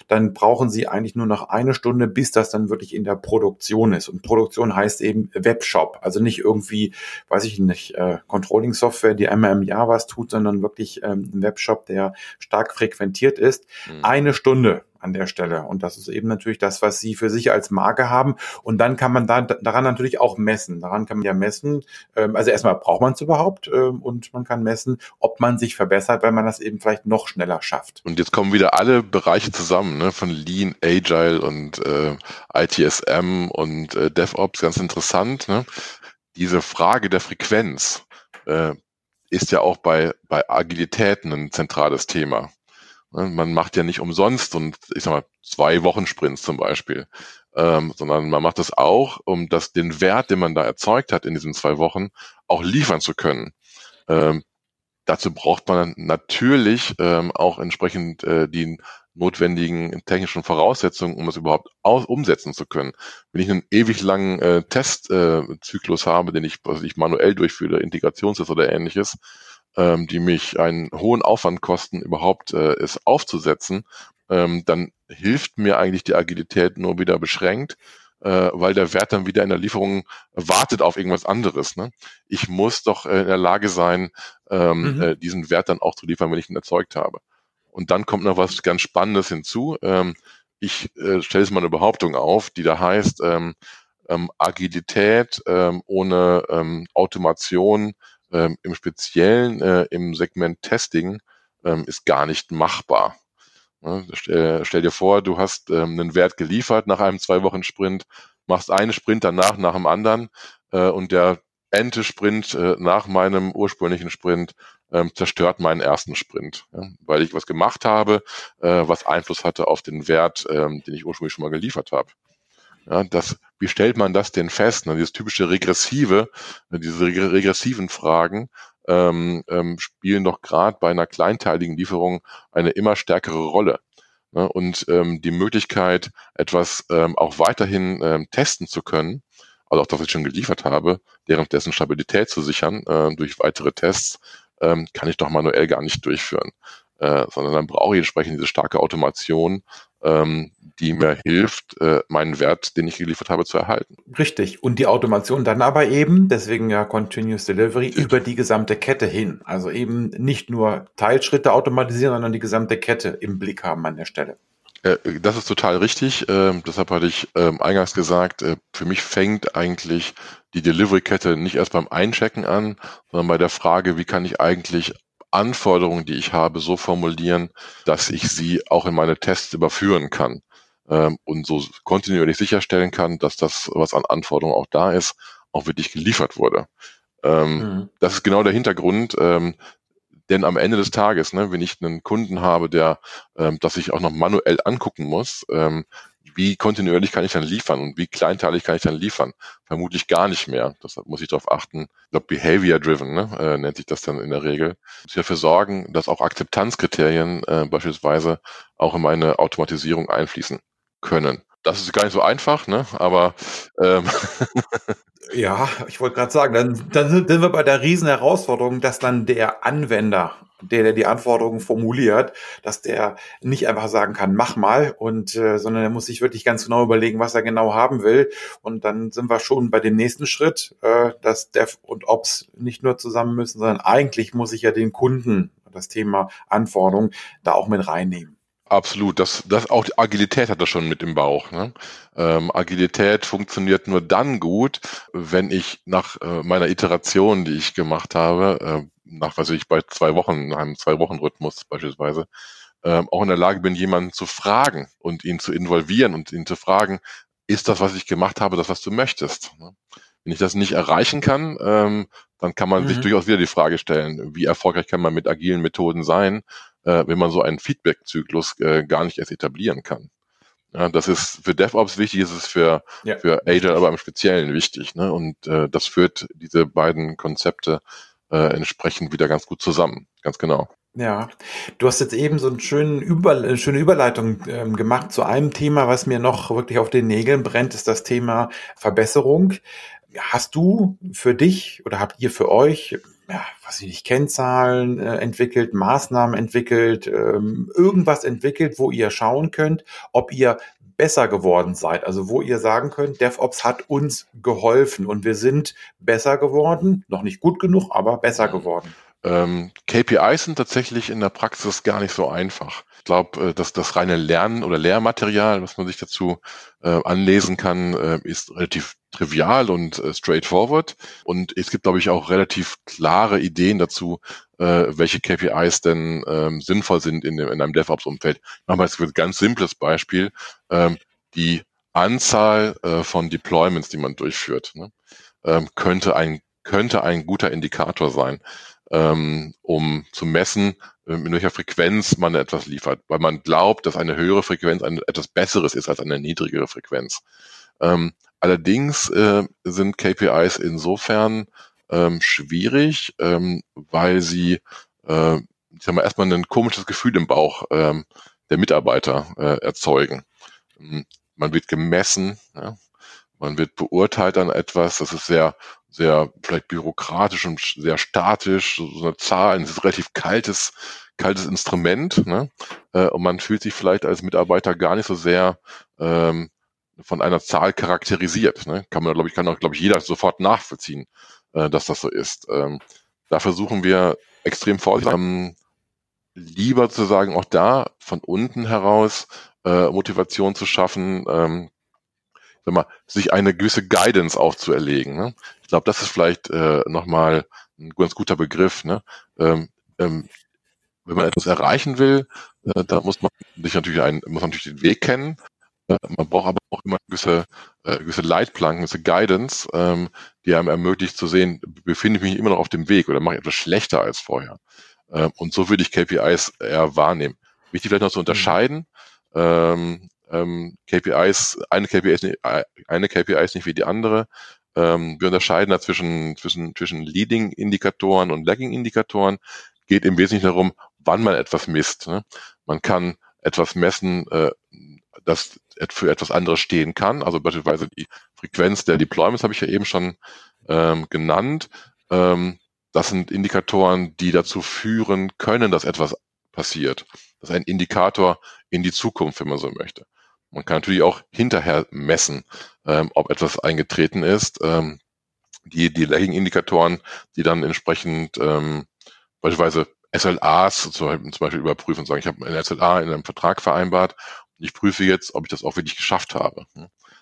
dann brauchen sie eigentlich nur noch eine Stunde, bis das dann wirklich in der Produktion ist. Und Produktion heißt eben Webshop. Also nicht irgendwie, weiß ich nicht, äh, Controlling-Software, die einmal im Jahr was tut, sondern wirklich ähm, ein Webshop, der stark frequentiert ist. Mhm. Eine Stunde an der Stelle. Und das ist eben natürlich das, was sie für sich als Marke haben. Und dann kann man da, daran natürlich auch messen. Daran kann man ja messen. Ähm, also erstmal braucht man es überhaupt ähm, und man kann messen, ob man sich verbessert, weil man das eben vielleicht noch schneller schafft. Und jetzt kommen wieder alle Bereiche zusammen, ne? von Lean, Agile und äh, ITSM und äh, DevOps, ganz interessant. Ne? Diese Frage der Frequenz äh, ist ja auch bei, bei Agilität ein zentrales Thema. Ne, man macht ja nicht umsonst und ich sag mal zwei Wochen Sprints zum Beispiel, ähm, sondern man macht das auch, um das den Wert, den man da erzeugt hat in diesen zwei Wochen, auch liefern zu können. Ähm, dazu braucht man natürlich ähm, auch entsprechend äh, die notwendigen technischen Voraussetzungen, um es überhaupt aus umsetzen zu können. Wenn ich einen ewig langen äh, Testzyklus äh, habe, den ich, was ich manuell durchführe, Integrationstest oder ähnliches, ähm, die mich einen hohen Aufwand kosten, überhaupt äh, es aufzusetzen, ähm, dann hilft mir eigentlich die Agilität nur wieder beschränkt, äh, weil der Wert dann wieder in der Lieferung wartet auf irgendwas anderes. Ne? Ich muss doch äh, in der Lage sein, ähm, mhm. äh, diesen Wert dann auch zu liefern, wenn ich ihn erzeugt habe. Und dann kommt noch was ganz Spannendes hinzu. Ähm, ich äh, stelle jetzt mal eine Behauptung auf, die da heißt, ähm, ähm, Agilität ähm, ohne ähm, Automation ähm, im Speziellen äh, im Segment Testing ähm, ist gar nicht machbar. Ne? Stell, stell, dir vor, du hast ähm, einen Wert geliefert nach einem zwei Wochen Sprint, machst einen Sprint danach nach dem anderen äh, und der Ente-Sprint äh, nach meinem ursprünglichen Sprint ähm, zerstört meinen ersten Sprint, ja, weil ich was gemacht habe, äh, was Einfluss hatte auf den Wert, ähm, den ich ursprünglich schon mal geliefert habe. Ja, das, wie stellt man das denn fest? Ne? Dieses typische regressive, äh, diese regressiven Fragen ähm, ähm, spielen doch gerade bei einer kleinteiligen Lieferung eine immer stärkere Rolle. Ne? Und ähm, die Möglichkeit, etwas ähm, auch weiterhin ähm, testen zu können, also auch das, was ich schon geliefert habe, deren dessen Stabilität zu sichern äh, durch weitere Tests, ähm, kann ich doch manuell gar nicht durchführen. Äh, sondern dann brauche ich entsprechend diese starke Automation, ähm, die mir hilft, äh, meinen Wert, den ich geliefert habe, zu erhalten. Richtig. Und die Automation dann aber eben, deswegen ja Continuous Delivery, Richtig. über die gesamte Kette hin. Also eben nicht nur Teilschritte automatisieren, sondern die gesamte Kette im Blick haben an der Stelle. Äh, das ist total richtig. Ähm, deshalb hatte ich ähm, eingangs gesagt, äh, für mich fängt eigentlich die Delivery-Kette nicht erst beim Einchecken an, sondern bei der Frage, wie kann ich eigentlich Anforderungen, die ich habe, so formulieren, dass ich sie auch in meine Tests überführen kann und so kontinuierlich sicherstellen kann, dass das, was an Anforderungen auch da ist, auch wirklich geliefert wurde. Ähm, mhm. Das ist genau der Hintergrund, ähm, denn am Ende des Tages, ne, wenn ich einen Kunden habe, der ähm, das sich auch noch manuell angucken muss, ähm, wie kontinuierlich kann ich dann liefern und wie kleinteilig kann ich dann liefern? Vermutlich gar nicht mehr. Deshalb muss ich darauf achten. Ich glaube, Behavior-Driven ne, äh, nennt sich das dann in der Regel. Muss ich dafür sorgen, dass auch Akzeptanzkriterien äh, beispielsweise auch in meine Automatisierung einfließen können. Das ist gar nicht so einfach, ne? aber ähm, ja, ich wollte gerade sagen, dann, dann sind wir bei der riesen Herausforderung, dass dann der Anwender der, der die Anforderungen formuliert, dass der nicht einfach sagen kann, mach mal, und äh, sondern er muss sich wirklich ganz genau überlegen, was er genau haben will. Und dann sind wir schon bei dem nächsten Schritt, äh, dass Dev und Ops nicht nur zusammen müssen, sondern eigentlich muss ich ja den Kunden das Thema Anforderungen da auch mit reinnehmen. Absolut, das, das auch die Agilität hat das schon mit im Bauch. Ne? Ähm, Agilität funktioniert nur dann gut, wenn ich nach äh, meiner Iteration, die ich gemacht habe, äh, nach was ich bei zwei Wochen, einem zwei Wochen Rhythmus beispielsweise, äh, auch in der Lage bin, jemanden zu fragen und ihn zu involvieren und ihn zu fragen, ist das, was ich gemacht habe, das, was du möchtest? Ne? Wenn ich das nicht erreichen kann, ähm, dann kann man mhm. sich durchaus wieder die Frage stellen, wie erfolgreich kann man mit agilen Methoden sein äh, wenn man so einen Feedback-Zyklus äh, gar nicht erst etablieren kann. Ja, das ist für DevOps wichtig, ist es für, ja. für Agile aber im Speziellen wichtig. Ne? Und äh, das führt diese beiden Konzepte äh, entsprechend wieder ganz gut zusammen. Ganz genau. Ja, du hast jetzt eben so einen schönen Über, eine schöne Überleitung ähm, gemacht zu einem Thema, was mir noch wirklich auf den Nägeln brennt, ist das Thema Verbesserung. Hast du für dich oder habt ihr für euch ja, was ich nicht, Kennzahlen äh, entwickelt, Maßnahmen entwickelt, ähm, irgendwas entwickelt, wo ihr schauen könnt, ob ihr besser geworden seid. Also wo ihr sagen könnt, DevOps hat uns geholfen und wir sind besser geworden. Noch nicht gut genug, aber besser geworden. Ähm, KPIs sind tatsächlich in der Praxis gar nicht so einfach. Ich glaube, äh, dass das reine Lernen oder Lehrmaterial, was man sich dazu äh, anlesen kann, äh, ist relativ trivial und äh, straightforward. Und es gibt, glaube ich, auch relativ klare Ideen dazu, äh, welche KPIs denn ähm, sinnvoll sind in, in einem DevOps-Umfeld. Ich mache mal jetzt ein ganz simples Beispiel. Ähm, die Anzahl äh, von Deployments, die man durchführt, ne, ähm, könnte ein könnte ein guter Indikator sein ähm, um zu messen, ähm, in welcher Frequenz man etwas liefert, weil man glaubt, dass eine höhere Frequenz ein, etwas Besseres ist als eine niedrigere Frequenz. Ähm, allerdings äh, sind KPIs insofern ähm, schwierig, ähm, weil sie, äh, ich sag mal, erstmal ein komisches Gefühl im Bauch ähm, der Mitarbeiter äh, erzeugen. Ähm, man wird gemessen, ja, man wird beurteilt an etwas, das ist sehr, sehr vielleicht bürokratisch und sehr statisch, so, so eine Zahl, ein relativ kaltes, kaltes Instrument. Ne? Äh, und man fühlt sich vielleicht als Mitarbeiter gar nicht so sehr ähm, von einer Zahl charakterisiert. Ne? Kann man, glaube ich, kann auch, glaube ich, jeder sofort nachvollziehen, äh, dass das so ist. Ähm, da versuchen wir extrem vorsichtig, ähm, lieber zu sagen, auch da von unten heraus äh, Motivation zu schaffen, ähm, sag mal, sich eine gewisse Guidance auch zu erlegen. Ne? Ich glaube, das ist vielleicht äh, nochmal ein ganz guter Begriff. Ne? Ähm, ähm, wenn man etwas erreichen will, äh, da muss man sich natürlich ein, muss man natürlich den Weg kennen. Äh, man braucht aber auch immer gewisse, äh, gewisse Leitplanken, gewisse Guidance, ähm, die einem ermöglicht zu sehen, befinde ich mich immer noch auf dem Weg oder mache ich etwas schlechter als vorher. Ähm, und so würde ich KPIs eher wahrnehmen. Wichtig vielleicht noch zu unterscheiden. Ähm, ähm, KPIs, eine KPI ist nicht, eine KPI ist nicht wie die andere. Ähm, wir unterscheiden da zwischen, zwischen, zwischen Leading-Indikatoren und Lagging-Indikatoren. Geht im Wesentlichen darum, wann man etwas misst. Ne? Man kann etwas messen, äh, das für etwas anderes stehen kann. Also beispielsweise die Frequenz der Deployments habe ich ja eben schon ähm, genannt. Ähm, das sind Indikatoren, die dazu führen können, dass etwas passiert. Das ist ein Indikator in die Zukunft, wenn man so möchte. Man kann natürlich auch hinterher messen, ähm, ob etwas eingetreten ist. Ähm, die die Lagging-Indikatoren, die dann entsprechend ähm, beispielsweise SLAs zum Beispiel überprüfen und sagen, ich habe ein SLA in einem Vertrag vereinbart ich prüfe jetzt, ob ich das auch wirklich geschafft habe.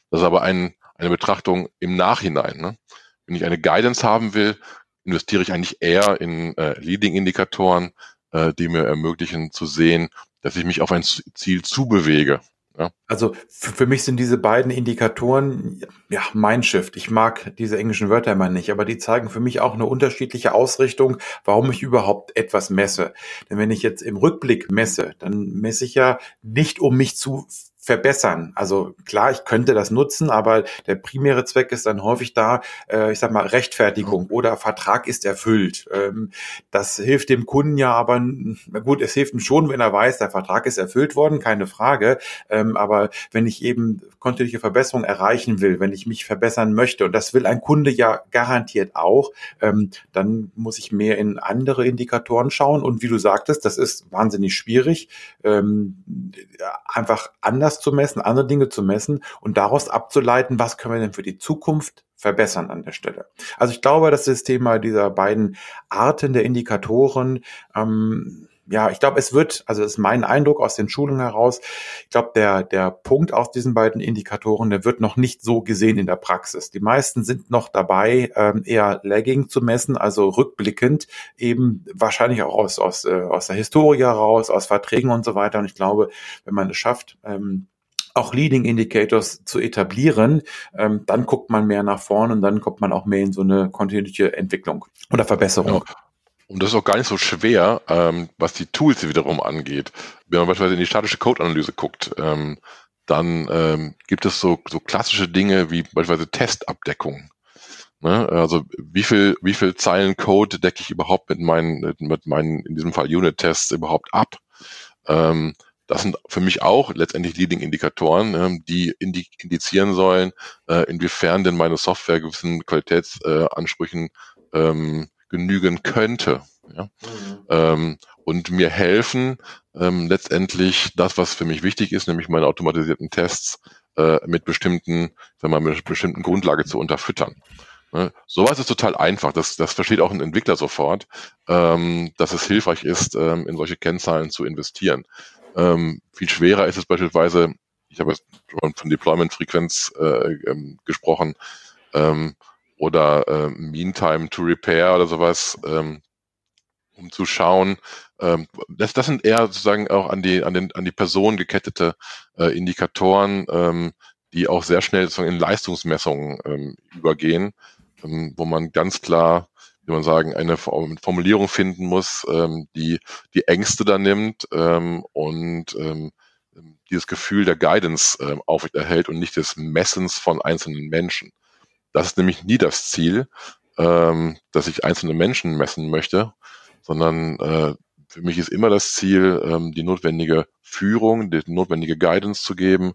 Das ist aber ein, eine Betrachtung im Nachhinein. Ne? Wenn ich eine Guidance haben will, investiere ich eigentlich eher in äh, Leading-Indikatoren, äh, die mir ermöglichen zu sehen, dass ich mich auf ein Ziel zubewege. Ja. Also für mich sind diese beiden Indikatoren ja mein Shift. Ich mag diese englischen Wörter immer nicht, aber die zeigen für mich auch eine unterschiedliche Ausrichtung, warum ich überhaupt etwas messe. Denn wenn ich jetzt im Rückblick messe, dann messe ich ja nicht, um mich zu verbessern. Also klar, ich könnte das nutzen, aber der primäre Zweck ist dann häufig da, äh, ich sag mal, Rechtfertigung oder Vertrag ist erfüllt. Ähm, das hilft dem Kunden ja aber, gut, es hilft ihm schon, wenn er weiß, der Vertrag ist erfüllt worden, keine Frage. Ähm, aber wenn ich eben kontinuierliche Verbesserung erreichen will, wenn ich mich verbessern möchte, und das will ein Kunde ja garantiert auch, ähm, dann muss ich mehr in andere Indikatoren schauen. Und wie du sagtest, das ist wahnsinnig schwierig, ähm, einfach anders zu messen, andere Dinge zu messen und daraus abzuleiten, was können wir denn für die Zukunft verbessern an der Stelle. Also ich glaube, dass das Thema dieser beiden Arten der Indikatoren ähm, ja, ich glaube, es wird, also ist mein Eindruck aus den Schulungen heraus, ich glaube, der, der Punkt aus diesen beiden Indikatoren, der wird noch nicht so gesehen in der Praxis. Die meisten sind noch dabei, ähm, eher lagging zu messen, also rückblickend, eben wahrscheinlich auch aus, aus, äh, aus der Historie heraus, aus Verträgen und so weiter. Und ich glaube, wenn man es schafft, ähm, auch Leading Indicators zu etablieren, ähm, dann guckt man mehr nach vorne und dann kommt man auch mehr in so eine kontinuierliche Entwicklung oder Verbesserung. Ja. Und das ist auch gar nicht so schwer, ähm, was die Tools wiederum angeht. Wenn man beispielsweise in die statische Code-Analyse guckt, ähm, dann ähm, gibt es so, so klassische Dinge wie beispielsweise Testabdeckung. Ne? Also wie viel, wie viel Zeilen Code decke ich überhaupt mit meinen, mit meinen, in diesem Fall Unit-Tests überhaupt ab? Ähm, das sind für mich auch letztendlich Leading-Indikatoren, ähm, die indizieren sollen, äh, inwiefern denn meine Software gewissen Qualitätsansprüchen ähm, genügen könnte. Ja? Mhm. Ähm, und mir helfen, ähm, letztendlich das, was für mich wichtig ist, nämlich meine automatisierten Tests äh, mit bestimmten, wenn man mit bestimmten Grundlage zu unterfüttern. Ne? Sowas ist total einfach. Das, das versteht auch ein Entwickler sofort, ähm, dass es hilfreich ist, ähm, in solche Kennzahlen zu investieren. Ähm, viel schwerer ist es beispielsweise, ich habe schon von Deployment-Frequenz äh, ähm, gesprochen, ähm, oder äh, Meantime to Repair oder sowas, ähm, um zu schauen. Ähm, das, das sind eher sozusagen auch an die, an den, an die Person gekettete äh, Indikatoren, ähm, die auch sehr schnell sozusagen in Leistungsmessungen ähm, übergehen, ähm, wo man ganz klar, wie man sagen, eine Formulierung finden muss, ähm, die die Ängste da nimmt ähm, und ähm, dieses Gefühl der Guidance ähm, aufrechterhält und nicht des Messens von einzelnen Menschen. Das ist nämlich nie das Ziel, ähm, dass ich einzelne Menschen messen möchte, sondern äh, für mich ist immer das Ziel, ähm, die notwendige Führung, die notwendige Guidance zu geben,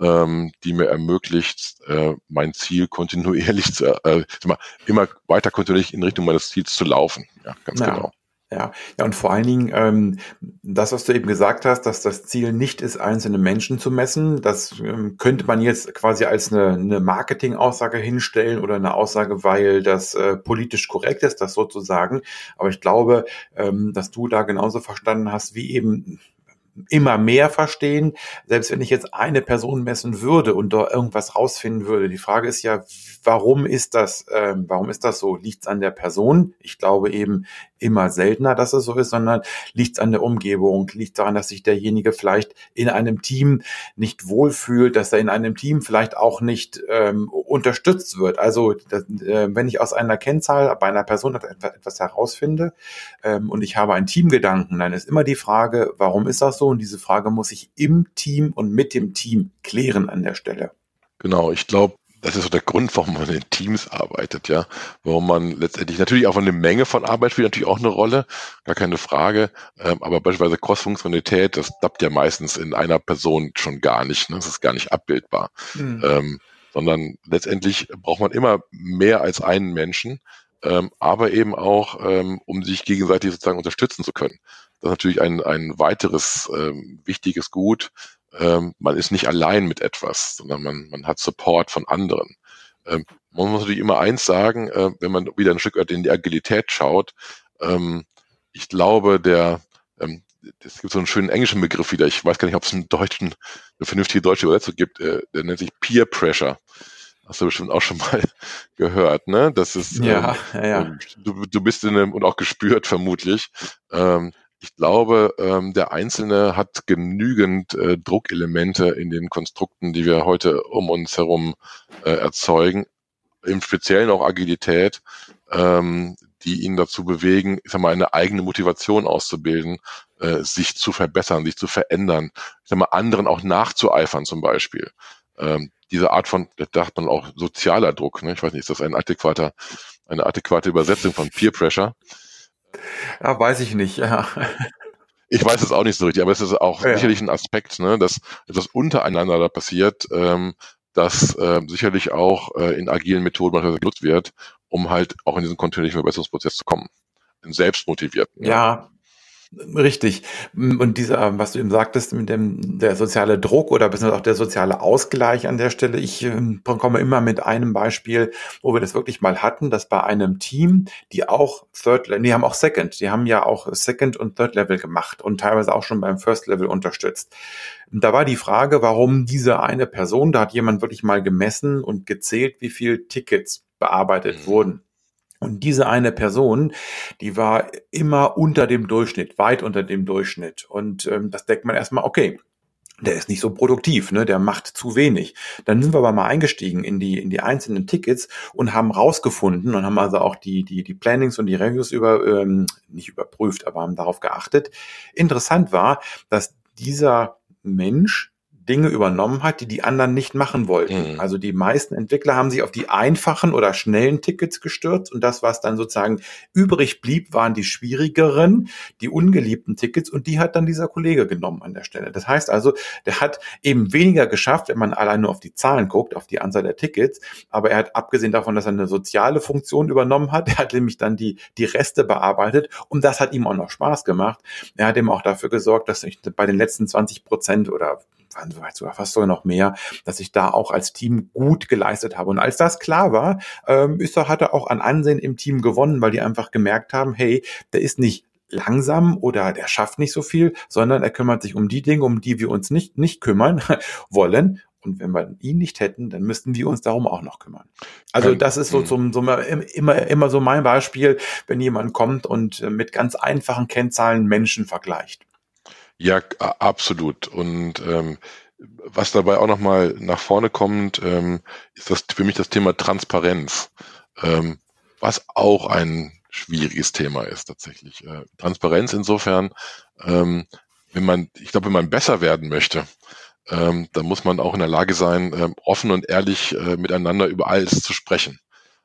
ähm, die mir ermöglicht, äh, mein Ziel kontinuierlich zu, äh, immer weiter kontinuierlich in Richtung meines Ziels zu laufen. Ja, ganz ja. genau. Ja, ja, und vor allen Dingen ähm, das, was du eben gesagt hast, dass das Ziel nicht ist, einzelne Menschen zu messen, das ähm, könnte man jetzt quasi als eine, eine Marketing-Aussage hinstellen oder eine Aussage, weil das äh, politisch korrekt ist, das sozusagen. Aber ich glaube, ähm, dass du da genauso verstanden hast, wie eben immer mehr verstehen, selbst wenn ich jetzt eine Person messen würde und da irgendwas rausfinden würde. Die Frage ist ja, warum ist das, äh, warum ist das so? Liegt es an der Person? Ich glaube eben immer seltener, dass es so ist, sondern liegt es an der Umgebung, liegt daran, dass sich derjenige vielleicht in einem Team nicht wohlfühlt, dass er in einem Team vielleicht auch nicht ähm, unterstützt wird. Also das, äh, wenn ich aus einer Kennzahl bei einer Person etwas herausfinde ähm, und ich habe einen Teamgedanken, dann ist immer die Frage, warum ist das so? Und diese Frage muss ich im Team und mit dem Team klären an der Stelle. Genau, ich glaube, das ist so der Grund, warum man in Teams arbeitet, ja. Warum man letztendlich natürlich auch eine Menge von Arbeit spielt natürlich auch eine Rolle, gar keine Frage. Ähm, aber beispielsweise Cross-Funktionalität, das klappt ja meistens in einer Person schon gar nicht. Ne? Das ist gar nicht abbildbar. Mhm. Ähm, sondern letztendlich braucht man immer mehr als einen Menschen, ähm, aber eben auch, ähm, um sich gegenseitig sozusagen unterstützen zu können. Das ist natürlich ein, ein weiteres ähm, wichtiges Gut, ähm, man ist nicht allein mit etwas, sondern man, man hat Support von anderen. Ähm, man muss natürlich immer eins sagen, äh, wenn man wieder ein Stück weit in die Agilität schaut. Ähm, ich glaube, der, ähm, es gibt so einen schönen englischen Begriff wieder. Ich weiß gar nicht, ob es einen deutschen, eine vernünftige deutsche Übersetzung gibt. Äh, der nennt sich Peer Pressure. Hast du bestimmt auch schon mal gehört, ne? Das ist, ja, ähm, ja, ja. Du, du bist in einem, und auch gespürt vermutlich, ähm, ich glaube, ähm, der Einzelne hat genügend äh, Druckelemente in den Konstrukten, die wir heute um uns herum äh, erzeugen, im Speziellen auch Agilität, ähm, die ihn dazu bewegen, ich sag mal, eine eigene Motivation auszubilden, äh, sich zu verbessern, sich zu verändern, ich sag mal, anderen auch nachzueifern zum Beispiel. Ähm, diese Art von, da dachte man auch sozialer Druck, ne? ich weiß nicht, ist das ein adäquater, eine adäquate Übersetzung von Peer Pressure? Ja, weiß ich nicht. Ja. Ich weiß es auch nicht so richtig, aber es ist auch ja. sicherlich ein Aspekt, ne, dass etwas untereinander da passiert, ähm, das äh, sicherlich auch äh, in agilen Methoden genutzt wird, um halt auch in diesen kontinuierlichen Verbesserungsprozess zu kommen. In selbstmotivierten. Ja. Richtig. Und dieser, was du eben sagtest, mit dem, der soziale Druck oder beziehungsweise auch der soziale Ausgleich an der Stelle. Ich äh, komme immer mit einem Beispiel, wo wir das wirklich mal hatten, dass bei einem Team, die auch Third Level, die haben auch Second, die haben ja auch Second und Third Level gemacht und teilweise auch schon beim First Level unterstützt. Da war die Frage, warum diese eine Person, da hat jemand wirklich mal gemessen und gezählt, wie viel Tickets bearbeitet mhm. wurden. Und diese eine Person, die war immer unter dem Durchschnitt, weit unter dem Durchschnitt. Und ähm, das denkt man erstmal, okay, der ist nicht so produktiv, ne? der macht zu wenig. Dann sind wir aber mal eingestiegen in die, in die einzelnen Tickets und haben rausgefunden und haben also auch die, die, die Plannings und die Reviews über, ähm, nicht überprüft, aber haben darauf geachtet. Interessant war, dass dieser Mensch Dinge übernommen hat, die die anderen nicht machen wollten. Mhm. Also die meisten Entwickler haben sich auf die einfachen oder schnellen Tickets gestürzt und das, was dann sozusagen übrig blieb, waren die schwierigeren, die ungeliebten Tickets und die hat dann dieser Kollege genommen an der Stelle. Das heißt also, der hat eben weniger geschafft, wenn man allein nur auf die Zahlen guckt, auf die Anzahl der Tickets, aber er hat abgesehen davon, dass er eine soziale Funktion übernommen hat, er hat nämlich dann die, die Reste bearbeitet und das hat ihm auch noch Spaß gemacht. Er hat eben auch dafür gesorgt, dass ich bei den letzten 20 Prozent oder waren sogar fast sogar noch mehr, dass ich da auch als Team gut geleistet habe. Und als das klar war, ähm, ist er, hat er auch an Ansehen im Team gewonnen, weil die einfach gemerkt haben, hey, der ist nicht langsam oder der schafft nicht so viel, sondern er kümmert sich um die Dinge, um die wir uns nicht, nicht kümmern wollen. Und wenn wir ihn nicht hätten, dann müssten wir uns darum auch noch kümmern. Also das ist so hm. zum, so immer, immer so mein Beispiel, wenn jemand kommt und äh, mit ganz einfachen Kennzahlen Menschen vergleicht. Ja, absolut. Und ähm, was dabei auch nochmal nach vorne kommt, ähm, ist das für mich das Thema Transparenz, ähm, was auch ein schwieriges Thema ist tatsächlich. Äh, Transparenz insofern, ähm, wenn man, ich glaube, wenn man besser werden möchte, ähm, dann muss man auch in der Lage sein, ähm, offen und ehrlich äh, miteinander über alles zu sprechen.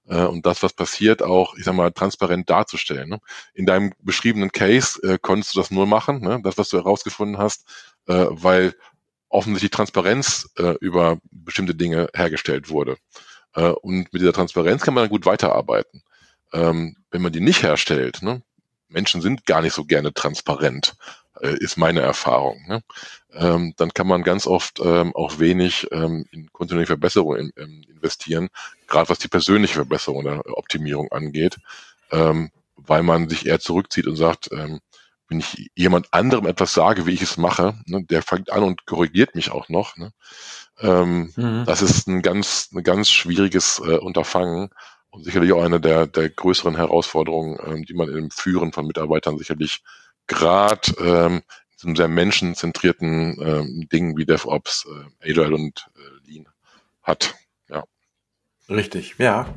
Äh, und das, was passiert, auch, ich sag mal, transparent darzustellen. Ne? In deinem beschriebenen Case äh, konntest du das nur machen, ne? das, was du herausgefunden hast, äh, weil offensichtlich Transparenz äh, über bestimmte Dinge hergestellt wurde. Äh, und mit dieser Transparenz kann man dann gut weiterarbeiten. Ähm, wenn man die nicht herstellt, ne? Menschen sind gar nicht so gerne transparent, äh, ist meine Erfahrung. Ne? Ähm, dann kann man ganz oft ähm, auch wenig ähm, in kontinuierliche Verbesserungen in, in investieren, gerade was die persönliche Verbesserung oder Optimierung angeht, ähm, weil man sich eher zurückzieht und sagt, ähm, wenn ich jemand anderem etwas sage, wie ich es mache, ne, der fängt an und korrigiert mich auch noch. Ne? Ähm, mhm. Das ist ein ganz, ein ganz schwieriges äh, Unterfangen und sicherlich auch eine der, der größeren Herausforderungen, ähm, die man im Führen von Mitarbeitern sicherlich gerade ähm, in diesem sehr menschenzentrierten ähm, Dingen wie DevOps, äh, Agile und äh, Lean hat. Ja. Richtig, ja.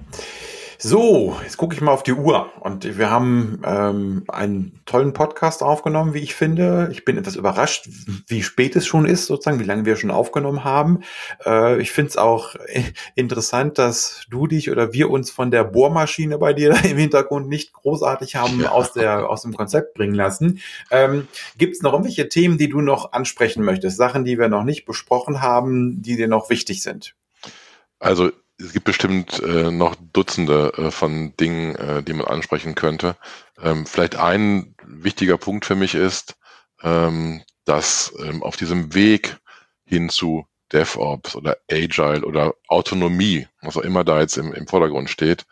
So, jetzt gucke ich mal auf die Uhr und wir haben ähm, einen tollen Podcast aufgenommen, wie ich finde. Ich bin etwas überrascht, wie spät es schon ist, sozusagen, wie lange wir schon aufgenommen haben. Äh, ich finde es auch interessant, dass du dich oder wir uns von der Bohrmaschine bei dir im Hintergrund nicht großartig haben ja. aus, der, aus dem Konzept bringen lassen. Ähm, Gibt es noch irgendwelche Themen, die du noch ansprechen möchtest? Sachen, die wir noch nicht besprochen haben, die dir noch wichtig sind? Also es gibt bestimmt äh, noch Dutzende äh, von Dingen, äh, die man ansprechen könnte. Ähm, vielleicht ein wichtiger Punkt für mich ist, ähm, dass ähm, auf diesem Weg hin zu DevOps oder Agile oder Autonomie, was auch immer da jetzt im, im Vordergrund steht,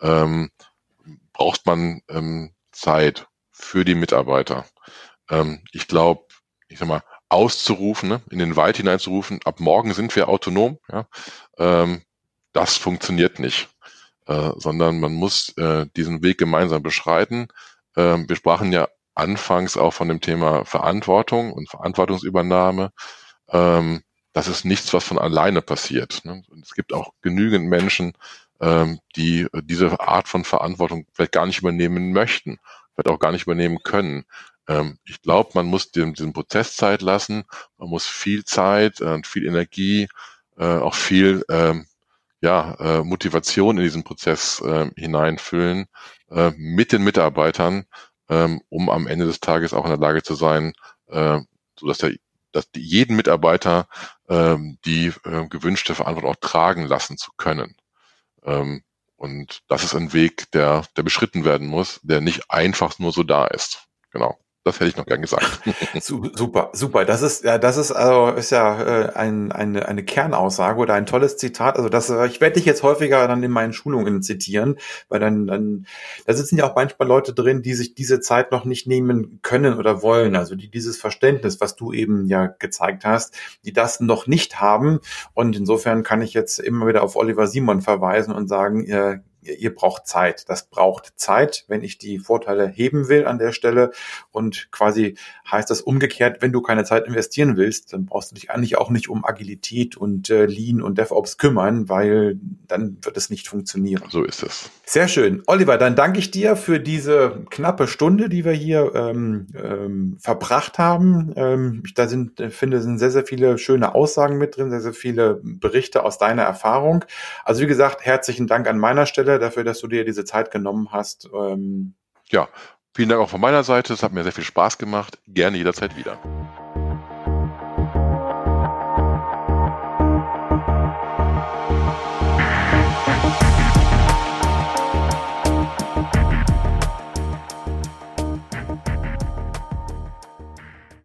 ähm, braucht man ähm, Zeit für die Mitarbeiter. Ähm, ich glaube, ich sag mal, auszurufen, ne, in den Wald hineinzurufen, ab morgen sind wir autonom, ja, ähm, das funktioniert nicht, äh, sondern man muss äh, diesen Weg gemeinsam beschreiten. Äh, wir sprachen ja anfangs auch von dem Thema Verantwortung und Verantwortungsübernahme. Ähm, das ist nichts, was von alleine passiert. Ne? Es gibt auch genügend Menschen, ähm, die diese Art von Verantwortung vielleicht gar nicht übernehmen möchten, vielleicht auch gar nicht übernehmen können. Ähm, ich glaube, man muss dem, diesem Prozess Zeit lassen, man muss viel Zeit und viel Energie, äh, auch viel ähm, ja, äh, Motivation in diesen Prozess äh, hineinfüllen äh, mit den Mitarbeitern, ähm, um am Ende des Tages auch in der Lage zu sein, äh, so dass der dass die, jeden Mitarbeiter ähm, die äh, gewünschte Verantwortung auch tragen lassen zu können. Ähm, und das ist ein Weg, der, der beschritten werden muss, der nicht einfach nur so da ist. Genau. Das hätte ich noch gern gesagt. super, super. Das ist ja, das ist also ist ja äh, ein, eine, eine Kernaussage oder ein tolles Zitat. Also das, äh, ich werde dich jetzt häufiger dann in meinen Schulungen zitieren, weil dann, dann da sitzen ja auch manchmal Leute drin, die sich diese Zeit noch nicht nehmen können oder wollen. Also die dieses Verständnis, was du eben ja gezeigt hast, die das noch nicht haben. Und insofern kann ich jetzt immer wieder auf Oliver Simon verweisen und sagen, äh, ihr braucht Zeit. Das braucht Zeit, wenn ich die Vorteile heben will an der Stelle. Und quasi heißt das umgekehrt, wenn du keine Zeit investieren willst, dann brauchst du dich eigentlich auch nicht um Agilität und äh, Lean und DevOps kümmern, weil dann wird es nicht funktionieren. So ist es. Sehr schön. Oliver, dann danke ich dir für diese knappe Stunde, die wir hier ähm, ähm, verbracht haben. Ähm, ich da sind, äh, finde, sind sehr, sehr viele schöne Aussagen mit drin, sehr, sehr viele Berichte aus deiner Erfahrung. Also wie gesagt, herzlichen Dank an meiner Stelle dafür, dass du dir diese Zeit genommen hast. Ähm ja, vielen Dank auch von meiner Seite. Es hat mir sehr viel Spaß gemacht. Gerne jederzeit wieder.